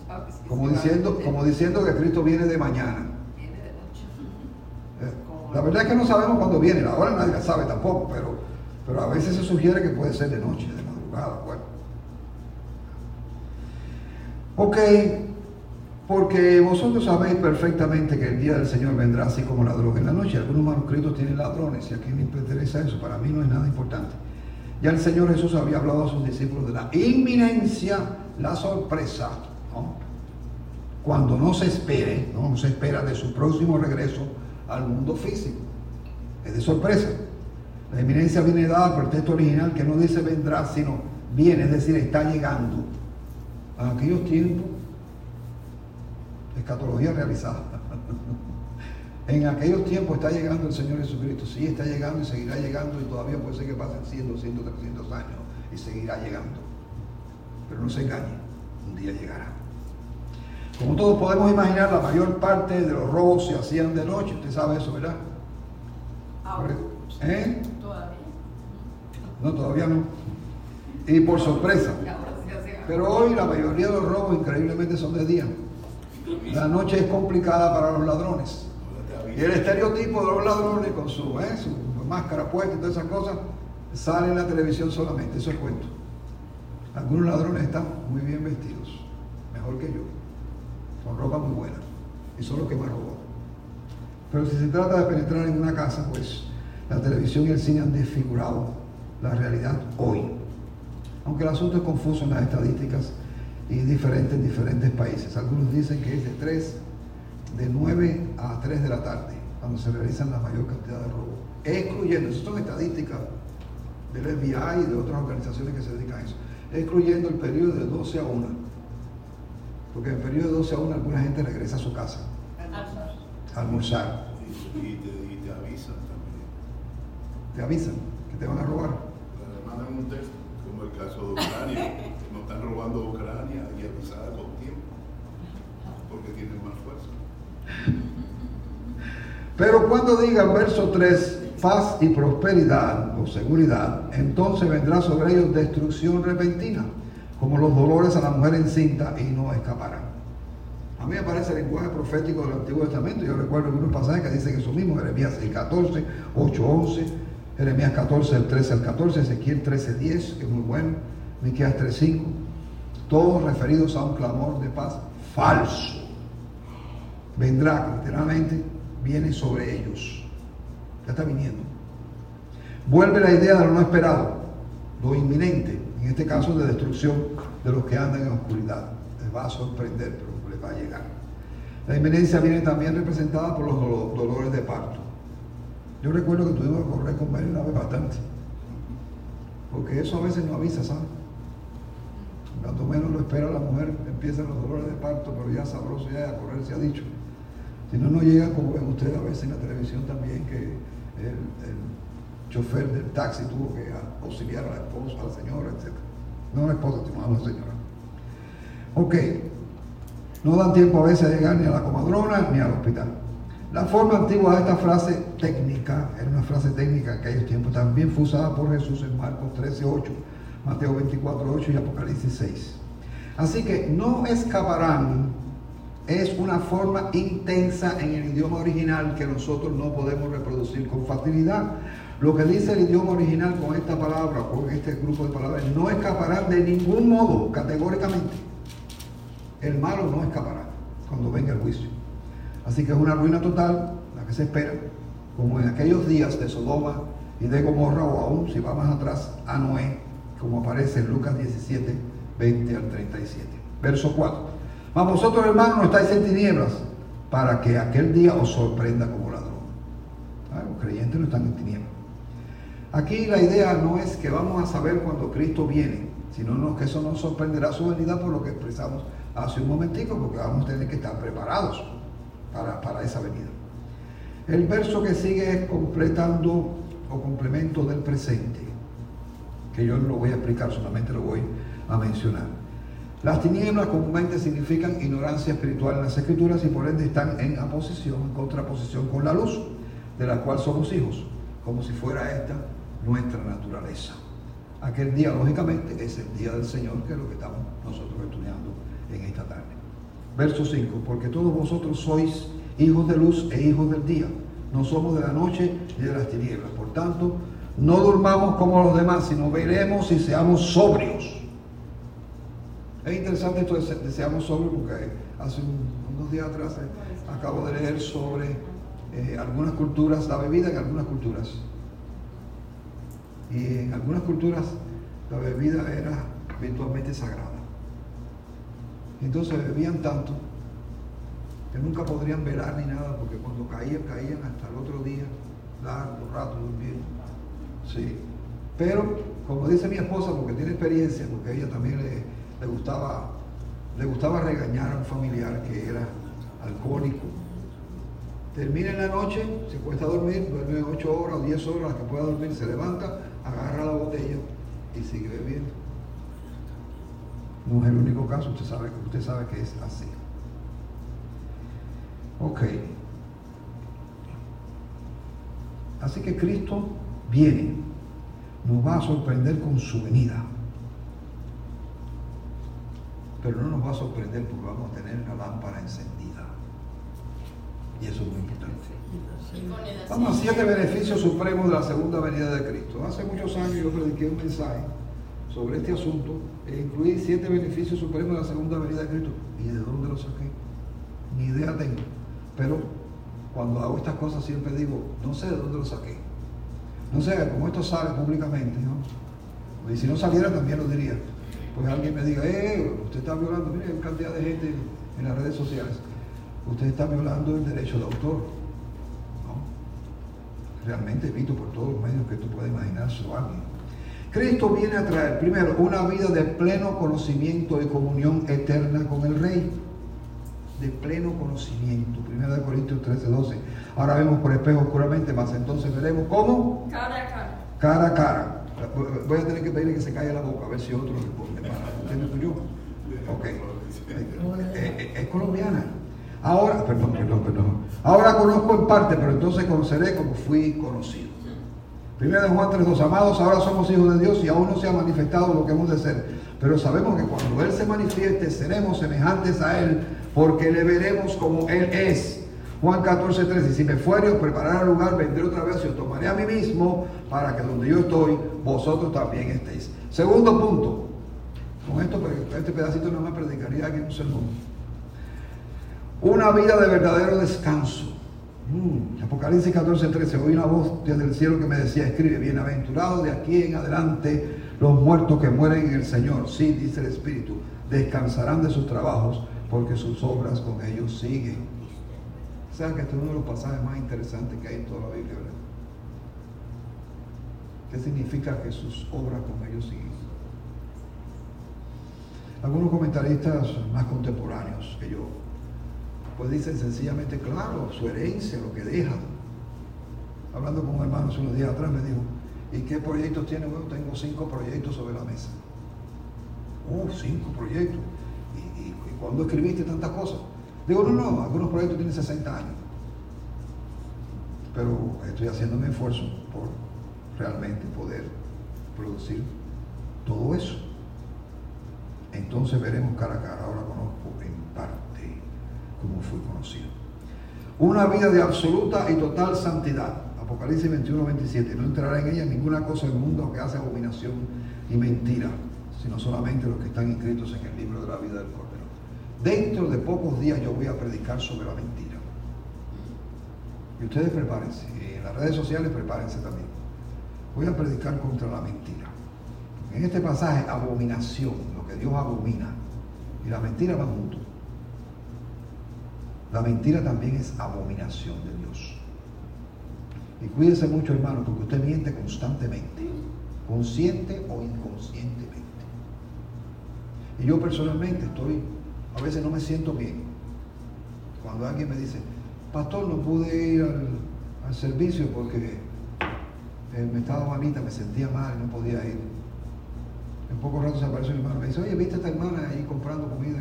¿Sabes? Que Como diciendo, como diciendo que Cristo viene de mañana. Viene de noche. Eh, [laughs] La verdad es que no sabemos cuándo viene, ahora nadie la sabe tampoco, pero, pero a veces se sugiere que puede ser de noche, de madrugada, bueno. Ok, porque vosotros sabéis perfectamente que el día del Señor vendrá así como ladrón en la noche. Algunos manuscritos tienen ladrones y a quién le interesa eso, para mí no es nada importante. Ya el Señor Jesús había hablado a sus discípulos de la inminencia, la sorpresa, ¿no? cuando no se espere, ¿no? no se espera de su próximo regreso al mundo físico. Es de sorpresa. La eminencia viene dada por el texto original que no dice vendrá, sino viene, es decir, está llegando. A aquellos tiempos, escatología realizada. [laughs] en aquellos tiempos está llegando el Señor Jesucristo. Sí, está llegando y seguirá llegando y todavía puede ser que pasen 100, 200, 300 años y seguirá llegando. Pero no se engañe, un día llegará. Como todos podemos imaginar, la mayor parte de los robos se hacían de noche. Usted sabe eso, ¿verdad? Ahora. ¿Eh? Todavía. No, todavía no. Y por sorpresa. Pero hoy la mayoría de los robos increíblemente son de día. La noche es complicada para los ladrones. Y el estereotipo de los ladrones con su, ¿eh? su máscara puesta y todas esas cosas sale en la televisión solamente, eso es cuento. Algunos ladrones están muy bien vestidos, mejor que yo, con ropa muy buena, y son los que más roban. Pero si se trata de penetrar en una casa, pues la televisión y el cine han desfigurado la realidad hoy. Aunque el asunto es confuso en las estadísticas y diferente en diferentes países. Algunos dicen que es de 3, de 9 a 3 de la tarde, cuando se realizan la mayor cantidad de robos. Excluyendo, esas son estadísticas del FBI y de otras organizaciones que se dedican a eso, excluyendo el periodo de 12 a 1. Porque en el periodo de 12 a 1 alguna gente regresa a su casa Alzar. a almorzar. Y, y te, y te avisan también. Te avisan que te van a robar. Le mandan un texto, como el caso de Ucrania, [laughs] están robando Ucrania y avisada con tiempo, porque tienen más fuerza. Pero cuando diga el verso 3, paz y prosperidad o seguridad, entonces vendrá sobre ellos destrucción repentina, como los dolores a la mujer encinta y no escaparán. A mí me parece el lenguaje profético del Antiguo Testamento. Yo recuerdo algunos pasajes que dicen eso mismo, Jeremías 6, 14, 8, 11, Jeremías 14, del 13 al 14, Ezequiel 13, 10, que es muy bueno, Miqueas 3, 5, todos referidos a un clamor de paz falso vendrá, literalmente viene sobre ellos. Ya está viniendo. Vuelve la idea de lo no esperado, lo inminente, en este caso de destrucción de los que andan en oscuridad. Les va a sorprender, pero les va a llegar. La inminencia viene también representada por los dolo- dolores de parto. Yo recuerdo que tuvimos que correr con Mary una vez bastante. Porque eso a veces no avisa, ¿sabes? Cuando menos lo espera la mujer, empiezan los dolores de parto, pero ya sabroso, ya a correr se ha dicho. Si no, no llegan como ven ustedes a veces en la televisión también, que el, chofer del taxi tuvo que auxiliar a la esposa, a la señora, etc. No a la esposa, sino a la señora. Ok, no dan tiempo a veces de llegar ni a la comadrona ni al hospital. La forma antigua de esta frase técnica, era una frase técnica en aquellos tiempos, también fue usada por Jesús en Marcos 13, 8, Mateo 24, 8 y Apocalipsis 6. Así que no escaparán es una forma intensa en el idioma original que nosotros no podemos reproducir con facilidad. Lo que dice el idioma original con esta palabra, con este grupo de palabras, no escaparán de ningún modo, categóricamente. El malo no escapará cuando venga el juicio. Así que es una ruina total la que se espera, como en aquellos días de Sodoma y de Gomorra, o aún si va más atrás, a Noé, como aparece en Lucas 17, 20 al 37. Verso 4. Mas vosotros, hermanos, no estáis en tinieblas, para que aquel día os sorprenda como ladrón. Ah, los creyentes no están en tinieblas. Aquí la idea no es que vamos a saber cuando Cristo viene, sino que eso nos sorprenderá su venida por lo que expresamos hace un momentico, porque vamos a tener que estar preparados para, para esa venida. El verso que sigue es completando o complemento del presente, que yo no lo voy a explicar, solamente lo voy a mencionar. Las tinieblas comúnmente significan ignorancia espiritual en las escrituras y por ende están en oposición, en contraposición con la luz, de la cual somos hijos, como si fuera esta nuestra naturaleza. Aquel día, lógicamente, es el día del Señor, que es lo que estamos nosotros estudiando en esta tarde. Verso 5, porque todos vosotros sois hijos de luz e hijos del día, no somos de la noche ni de las tinieblas. Por tanto, no durmamos como los demás, sino veremos y seamos sobrios es interesante esto de deseamos sobre porque hace unos días atrás eh, acabo de leer sobre eh, algunas culturas, la bebida en algunas culturas. Y en algunas culturas la bebida era virtualmente sagrada. Entonces bebían tanto que nunca podrían velar ni nada porque cuando caían, caían hasta el otro día, largo rato durmiendo. Sí. Pero, como dice mi esposa, porque tiene experiencia, porque ella también le gustaba, le gustaba regañar a un familiar que era alcohólico. Termina en la noche, se cuesta dormir, duerme 8 horas o 10 horas, que pueda dormir, se levanta, agarra la botella y sigue bebiendo. No es el único caso, usted sabe, usted sabe que es así. Ok. Así que Cristo viene, nos va a sorprender con su venida pero no nos va a sorprender porque vamos a tener la lámpara encendida. Y eso es muy importante. Vamos a siete beneficios supremos de la segunda venida de Cristo. Hace muchos años yo prediqué un mensaje sobre este asunto e incluí siete beneficios supremos de la segunda venida de Cristo. ¿Y de dónde lo saqué? Ni idea tengo. Pero cuando hago estas cosas siempre digo, no sé de dónde lo saqué. No sé, como esto sale públicamente, ¿no? Y si no saliera también lo diría pues alguien me diga, eh, usted está violando, mire, hay cantidad de gente en las redes sociales, usted está violando el derecho de autor. ¿no? Realmente evito por todos los medios que tú puedes imaginarse o alguien. Cristo viene a traer, primero, una vida de pleno conocimiento y comunión eterna con el Rey. De pleno conocimiento. Primera de Corintios 13, 12. Ahora vemos por espejo oscuramente, más entonces veremos cómo. Cara a cara. Cara a cara. Voy a tener que pedirle que se calle la boca a ver si otro responde para yo. Ok. Es, colombiana. Ahora, perdón, perdón, perdón. Ahora conozco en parte, pero entonces conoceré como fui conocido. Primero de Juan 3.2, amados, ahora somos hijos de Dios y aún no se ha manifestado lo que hemos de ser. Pero sabemos que cuando Él se manifieste, seremos semejantes a Él, porque le veremos como Él es. Juan 14, 13, si me fuere os prepararé lugar, vendré otra vez y os tomaré a mí mismo para que donde yo estoy, vosotros también estéis. Segundo punto, con esto, este pedacito no me predicaría aquí un sermón. Una vida de verdadero descanso. Mm, Apocalipsis 14, 13, oí una voz desde el cielo que me decía, escribe, bienaventurado de aquí en adelante los muertos que mueren en el Señor. Sí, dice el Espíritu, descansarán de sus trabajos porque sus obras con ellos siguen que este es uno de los pasajes más interesantes que hay en toda la Biblia, ¿verdad? ¿Qué significa que sus obras con ellos siguen? Algunos comentaristas más contemporáneos que yo pues dicen sencillamente, claro, su herencia, lo que deja. Hablando con un hermano hace unos días atrás, me dijo, ¿y qué proyectos tiene? Bueno, tengo cinco proyectos sobre la mesa. Oh, cinco proyectos. ¿Y, y, cuándo escribiste tantas cosas? Digo, no, no, algunos proyectos tienen 60 años. Pero estoy haciendo un esfuerzo por realmente poder producir todo eso. Entonces veremos cara a cara. Ahora conozco en parte cómo fui conocido. Una vida de absoluta y total santidad. Apocalipsis 21, 27. No entrará en ella ninguna cosa del mundo que hace abominación y mentira, sino solamente los que están inscritos en el libro de la vida del Cordero. Dentro de pocos días yo voy a predicar sobre la mentira. Y ustedes prepárense. Y en las redes sociales prepárense también. Voy a predicar contra la mentira. En este pasaje, abominación, lo que Dios abomina, y la mentira van juntos. La mentira también es abominación de Dios. Y cuídense mucho, hermano, porque usted miente constantemente, consciente o inconscientemente. Y yo personalmente estoy, a veces no me siento bien. Cuando alguien me dice, pastor, no pude ir al, servicio porque eh, me estaba malita, me sentía mal, no podía ir. En poco rato se aparece un hermano y me dice, oye, ¿viste a esta hermana ahí comprando comida?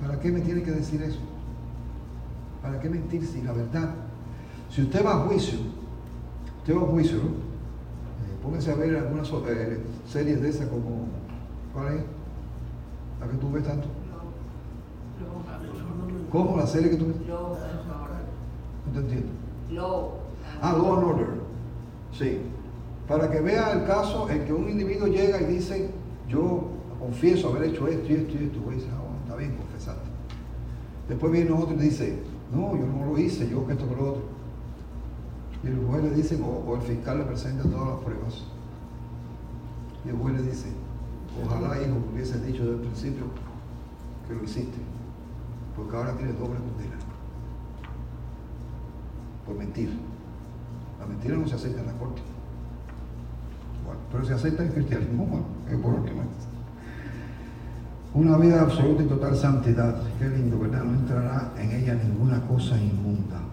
¿Para qué me tiene que decir eso? ¿Para qué mentir si la verdad? Si usted va a juicio, usted va a juicio, ¿no? Eh, a ver algunas eh, series de esas como, ¿cuál es? ¿La que tú ves tanto? ¿Cómo la serie que tú ves? No te entiendo. Ah, Law and Order. Sí. Para que vea el caso en que un individuo llega y dice, yo confieso haber hecho esto y esto y esto. Pues, ah, bueno, está bien, confesaste. Después viene otro y dice, no, yo no lo hice, yo que esto que lo otro. Y el juez le dice, o, el fiscal le presenta todas las pruebas. Y el juez le dice, ojalá hijo hubiese dicho desde el principio que lo hiciste, porque ahora tienes doble condena. Por mentir. La mentira no se acepta en la corte. Pero se acepta en el cristianismo, bueno, es por. Una vida absoluta y total santidad. Qué lindo, ¿verdad? No entrará en ella ninguna cosa inmunda.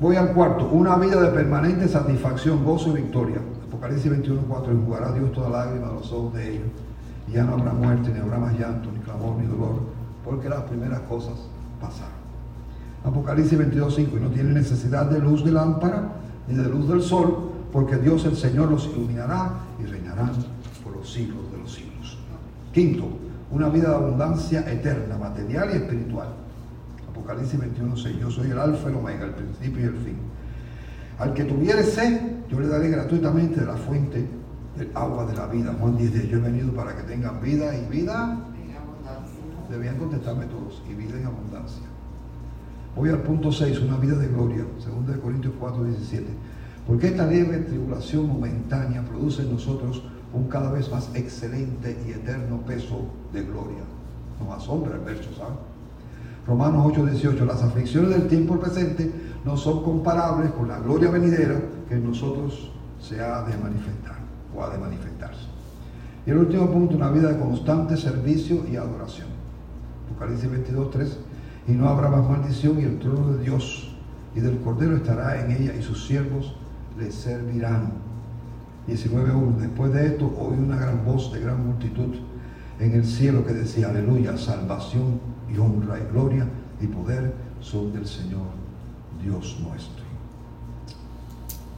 Voy al cuarto. Una vida de permanente satisfacción, gozo y victoria. Apocalipsis 21, 4. Enjugará Dios toda lágrima de los ojos de ellos. Y ya no habrá muerte, ni habrá más llanto, ni clamor, ni dolor. Porque las primeras cosas pasaron. Apocalipsis 22, 5. Y no tiene necesidad de luz de lámpara, ni de luz del sol, porque Dios el Señor los iluminará y reinarán por los siglos de los siglos. Quinto, una vida de abundancia eterna, material y espiritual. Apocalipsis 21, 6. Yo soy el alfa y el omega, el principio y el fin. Al que tuviere sed, yo le daré gratuitamente de la fuente del agua de la vida. Juan 10, yo he venido para que tengan vida y vida. Debían contestarme todos, y vida en abundancia. Voy al punto 6, una vida de gloria, 2 Corintios 4, 17. Porque esta leve tribulación momentánea produce en nosotros un cada vez más excelente y eterno peso de gloria. Nos asombra el verso, ¿sabes? Romanos 8, 18. Las aflicciones del tiempo presente no son comparables con la gloria venidera que en nosotros se ha de manifestar o ha de manifestarse. Y el último punto, una vida de constante servicio y adoración. Apocalipsis 22, 3. Y no habrá más maldición y el trono de Dios y del Cordero estará en ella y sus siervos le servirán 19.1. Después de esto oí una gran voz de gran multitud en el cielo que decía, aleluya, salvación y honra y gloria y poder son del Señor Dios nuestro.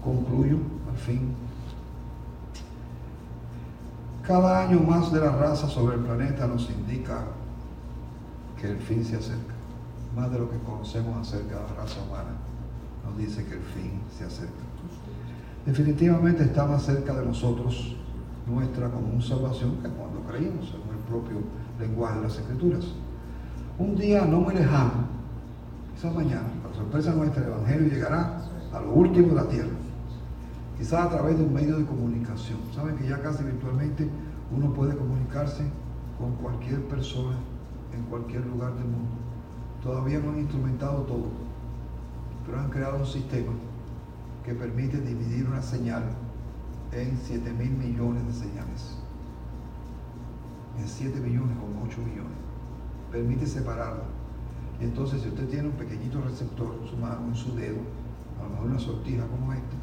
Concluyo al fin. Cada año más de la raza sobre el planeta nos indica que el fin se acerca. Más de lo que conocemos acerca de la raza humana nos dice que el fin se acerca definitivamente está más cerca de nosotros nuestra común salvación que cuando creímos, según el propio lenguaje de las Escrituras. Un día no muy lejano, esa mañana, para sorpresa nuestra, el Evangelio llegará a lo último de la tierra, quizás a través de un medio de comunicación. Saben que ya casi virtualmente uno puede comunicarse con cualquier persona en cualquier lugar del mundo. Todavía no han instrumentado todo, pero han creado un sistema que permite dividir una señal en 7 mil millones de señales. En 7 millones o 8 millones. Permite separarla. Y entonces si usted tiene un pequeñito receptor en su mano, en su dedo, a lo mejor una sortija como esta,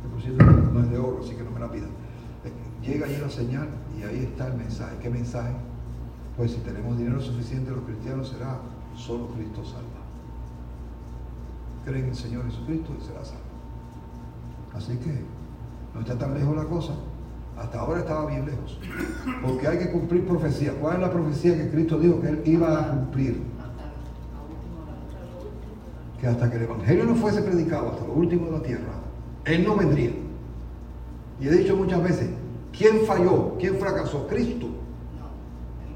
que por cierto no es de oro, así que no me la pidan, eh, llega ahí la señal y ahí está el mensaje. ¿Qué mensaje? Pues si tenemos dinero suficiente los cristianos será solo Cristo salva. Creen en el Señor Jesucristo y será salvo. Así que no está tan lejos la cosa. Hasta ahora estaba bien lejos. Porque hay que cumplir profecía. ¿Cuál es la profecía que Cristo dijo que Él iba a cumplir? Que hasta que el Evangelio no fuese predicado hasta lo último de la tierra, Él no vendría. Y he dicho muchas veces, ¿quién falló? ¿Quién fracasó? Cristo,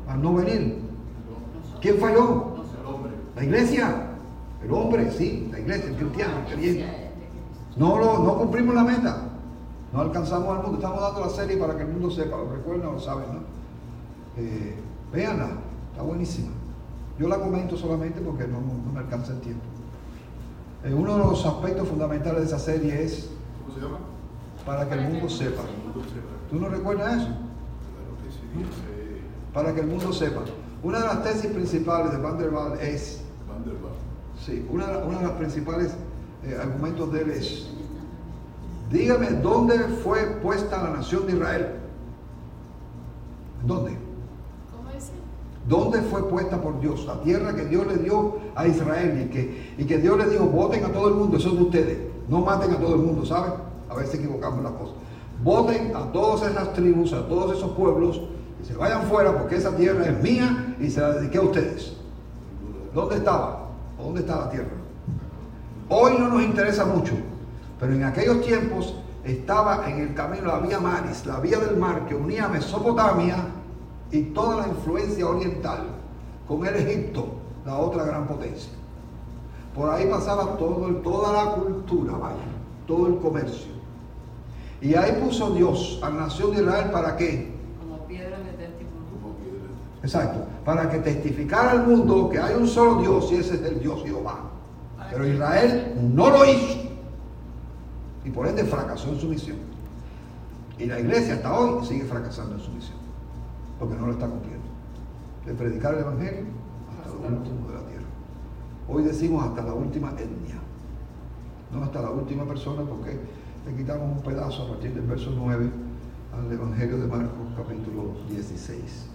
No. al no venir. ¿Quién falló? La iglesia. El hombre, sí, la iglesia, el cristiano, el creyente. No, lo- no cumplimos la meta. No alcanzamos al mundo. Estamos dando la serie para que el mundo sepa. Lo recuerdan o lo saben, ¿no? Eh, véanla. Está buenísima. Yo la comento solamente porque no, no me alcanza el tiempo. Eh, uno de los aspectos fundamentales de esa serie es ¿Cómo se llama? para que el mundo sepa. El mundo sepa. ¿Tú no recuerdas eso? Claro que sí, ese Para que el mundo sepa. Una de las tesis principales de Van der Waal es, Van der Waal. sí, una, de- una de las principales eh, argumentos de él es, dígame dónde fue puesta la nación de Israel. ¿Dónde? ¿Cómo dice? ¿Dónde fue puesta por Dios? La tierra que Dios le dio a Israel y que, y que Dios le dijo, voten a todo el mundo, eso es de ustedes. No maten a todo el mundo, ¿saben? A veces equivocamos las cosas. Voten a todas esas tribus, a todos esos pueblos, y se vayan fuera porque esa tierra es mía y se la dediqué a ustedes. ¿Dónde estaba? ¿Dónde está la tierra? Hoy no nos interesa mucho, pero en aquellos tiempos estaba en el camino la vía Maris, la vía del mar que unía Mesopotamia y toda la influencia oriental con el Egipto, la otra gran potencia. Por ahí pasaba todo, toda la cultura, vaya, todo el comercio. Y ahí puso Dios a la nación de Israel para qué? Como piedra de testimonio. Como piedra. Exacto, para que testificara al mundo que hay un solo Dios y ese es el Dios Jehová. Pero Israel no lo hizo. Y por ende fracasó en su misión. Y la iglesia hasta hoy sigue fracasando en su misión. Porque no lo está cumpliendo. De predicar el Evangelio hasta lo último de la tierra. Hoy decimos hasta la última etnia. No hasta la última persona porque le quitamos un pedazo a partir del verso 9 al Evangelio de Marcos capítulo 16.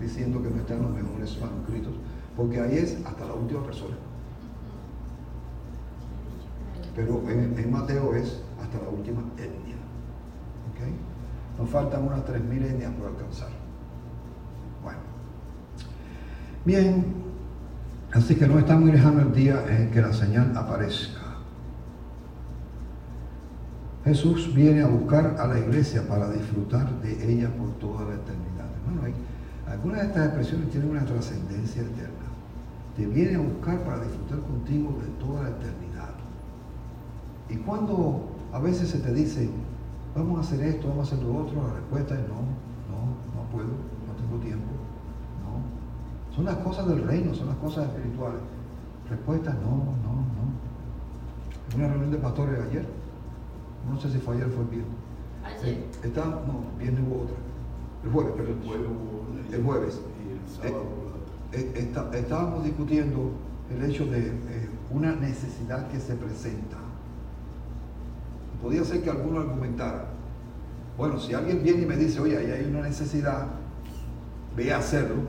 Diciendo que no están los mejores manuscritos. Porque ahí es hasta la última persona. Pero en, Mateo es hasta la última etnia. ¿Ok? Nos faltan unas 3.000 etnias por alcanzar. Bueno. Bien. Así que no está muy lejano el día en que la señal aparezca. Jesús viene a buscar a la iglesia para disfrutar de ella por toda la eternidad. Hermano, hay, algunas de estas expresiones tienen una trascendencia eterna. Te viene a buscar para disfrutar contigo de toda la eternidad. Y cuando a veces se te dice, vamos a hacer esto, vamos a hacer lo otro, la respuesta es no, no, no puedo, no tengo tiempo, no. Son las cosas del reino, son las cosas espirituales. Respuesta no, no, no. En una reunión de pastores ayer, no sé si fue ayer o fue el viernes. Ayer. Eh, está, no, viernes hubo otra. El jueves, El jueves. El. Y el sábado. Eh, está- estábamos discutiendo el hecho de eh, una necesidad que se presenta. Podía ser que alguno argumentara, bueno, si alguien viene y me dice, oye, ahí hay una necesidad, ve a hacerlo,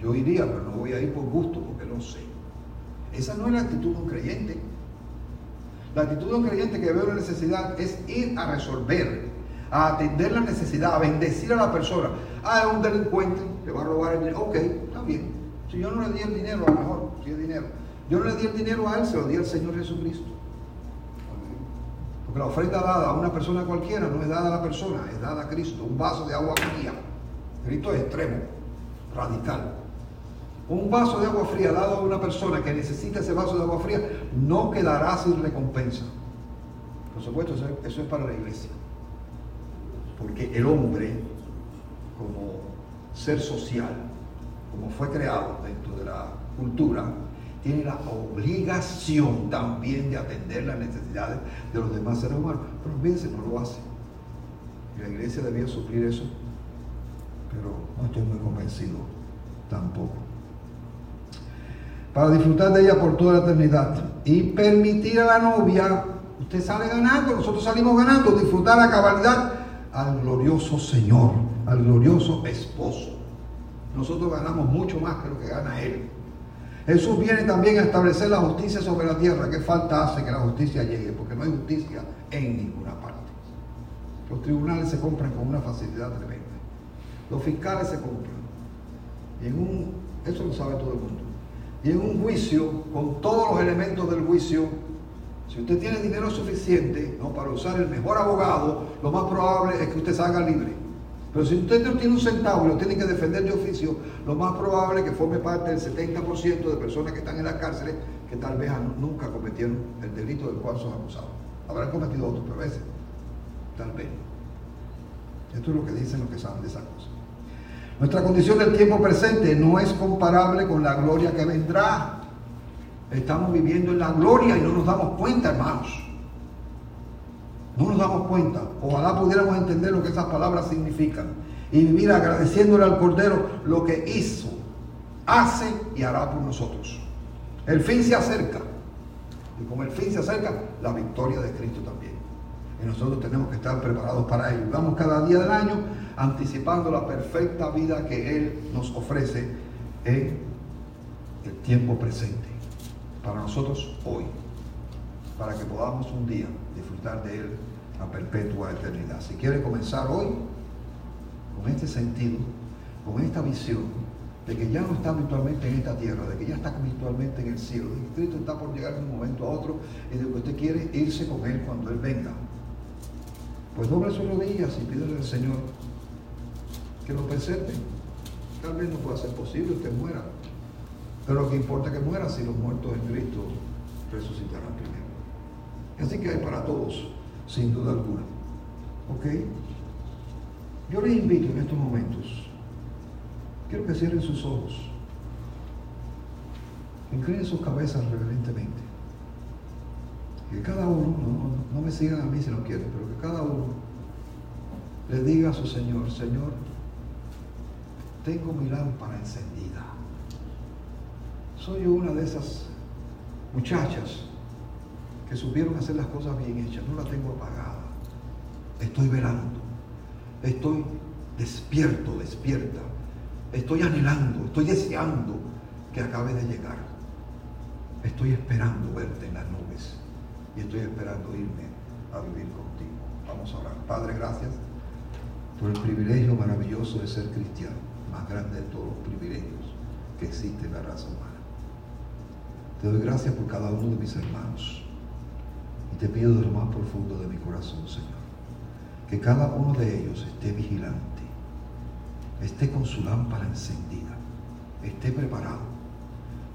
yo iría, pero no voy a ir por gusto, porque no sé. Esa no es la actitud de un creyente. La actitud de un creyente que ve una necesidad es ir a resolver, a atender la necesidad, a bendecir a la persona. Ah, es un delincuente, le va a robar el dinero. Ok, está bien. Si yo no le di el dinero, a lo mejor, si es dinero. Yo no le di el dinero a él, se lo di al Señor Jesucristo. La ofrenda dada a una persona cualquiera no es dada a la persona, es dada a Cristo. Un vaso de agua fría. Cristo es extremo, radical. Un vaso de agua fría dado a una persona que necesita ese vaso de agua fría no quedará sin recompensa. Por supuesto, eso es para la iglesia. Porque el hombre, como ser social, como fue creado dentro de la cultura, tiene la obligación también de atender las necesidades de los demás seres humanos. Pero olvídense, no lo hace. Y la iglesia debía suplir eso, pero no estoy muy convencido tampoco. para disfrutar de ella por toda la eternidad y permitir a la novia, usted sale ganando, nosotros salimos ganando, disfrutar la cabalidad al glorioso Señor, al glorioso esposo. Nosotros ganamos mucho más que lo que gana Él. Jesús viene también a establecer la justicia sobre la tierra. ¿Qué falta hace que la justicia llegue? Porque no hay justicia en ninguna parte. Los tribunales se compran con una facilidad tremenda. Los fiscales se compran. Y en un, eso lo sabe todo el mundo. Y en un juicio, con todos los elementos del juicio, si usted tiene dinero suficiente ¿no? para usar el mejor abogado, lo más probable es que usted salga libre. Pero si usted no tiene un centavo y lo tiene que defender de oficio, lo más probable es que forme parte del 70% de personas que están en las cárceles que tal vez nunca cometieron el delito del cual son acusados. Habrán cometido otros, pero ese, tal vez. Esto es lo que dicen los que saben de esas cosas. Nuestra condición del tiempo presente no es comparable con la gloria que vendrá. Estamos viviendo en la gloria y no nos damos cuenta, hermanos. No nos damos cuenta. Ojalá pudiéramos entender lo que esas palabras significan y vivir agradeciéndole al Cordero lo que hizo, hace y hará por nosotros. El fin se acerca. Y como el fin se acerca, la victoria de Cristo también. Y nosotros tenemos que estar preparados para ello. Vamos cada día del año anticipando la perfecta vida que Él nos ofrece en el tiempo presente. Para nosotros hoy. Para que podamos un día disfrutar de Él a perpetua eternidad. Si quiere comenzar hoy con este sentido, con esta visión de que ya no está virtualmente en esta tierra, de que ya está virtualmente en el cielo, de que Cristo está por llegar de un momento a otro y de que usted quiere irse con Él cuando Él venga. Pues doble sus rodillas y pídele al Señor que lo presente. Tal vez no pueda ser posible, usted muera. Pero lo que importa es que muera si los muertos en Cristo resucitarán primero. Así que hay para todos, sin duda alguna. ¿Ok? Yo les invito en estos momentos, quiero que cierren sus ojos, inclinen sus cabezas reverentemente. Que cada uno, no, no me sigan a mí si no quieren, pero que cada uno le diga a su Señor, Señor, tengo mi lámpara encendida. Soy una de esas muchachas que supieron hacer las cosas bien hechas. No la tengo apagada. Estoy velando. Estoy despierto, despierta. Estoy anhelando, estoy deseando que acabe de llegar. Estoy esperando verte en las nubes y estoy esperando irme a vivir contigo. Vamos a orar. Padre, gracias por el privilegio maravilloso de ser cristiano, más grande de todos los privilegios que existe en la raza humana. Te doy gracias por cada uno de mis hermanos y te pido de lo más profundo de mi corazón, Señor, que cada uno de ellos esté vigilante, esté con su lámpara encendida, esté preparado,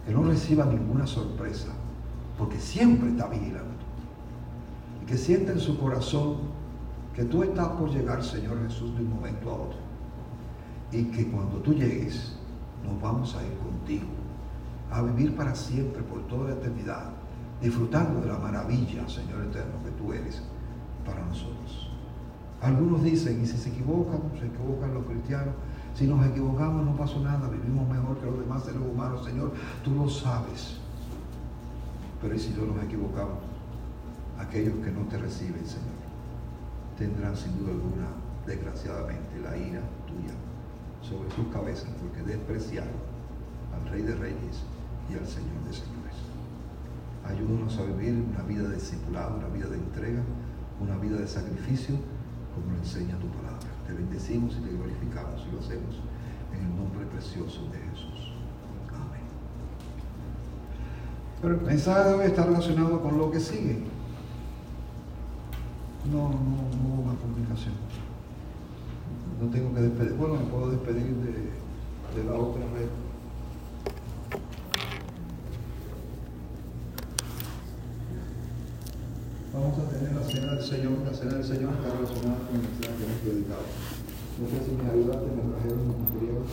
que no reciba ninguna sorpresa, porque siempre está vigilando. Y que sienta en su corazón que tú estás por llegar, Señor Jesús, de un momento a otro. Y que cuando tú llegues, nos vamos a ir contigo, a vivir para siempre, por toda la eternidad disfrutando de la maravilla, Señor eterno, que tú eres para nosotros. Algunos dicen, y si se equivocan, se equivocan los cristianos, si nos equivocamos no pasó nada, vivimos mejor que los demás seres humanos, Señor, tú lo sabes. Pero ¿y si no nos equivocamos? Aquellos que no te reciben, Señor, tendrán sin duda alguna, desgraciadamente, la ira tuya sobre sus cabezas, porque despreciaron al Rey de Reyes y al Señor de Señores. Ayúdanos a vivir una vida de discipulado, una vida de entrega, una vida de sacrificio, como lo enseña tu palabra. Te bendecimos y te glorificamos y lo hacemos en el nombre precioso de Jesús. Amén. Pero el mensaje debe estar relacionado con lo que sigue. No, no, no hubo más comunicación. No tengo que despedir. Bueno, me puedo despedir de, de la otra red. Vamos a tener la cena del Señor. La cena del Señor está relacionada con el mensaje que hemos predicado. No sé si mis ayudantes me trajeron los materiales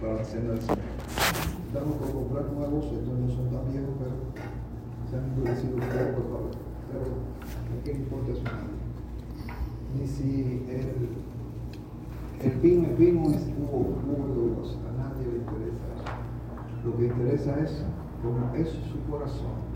para la cena del Señor. Estamos por comprar nuevos, estos no son tan viejos, pero se han endurecido ustedes, por favor. Pero ¿a qué le importa eso nadie? Ni si el, el vino, el vino es jugo, a nadie le interesa eso. Lo que interesa es cómo es su corazón.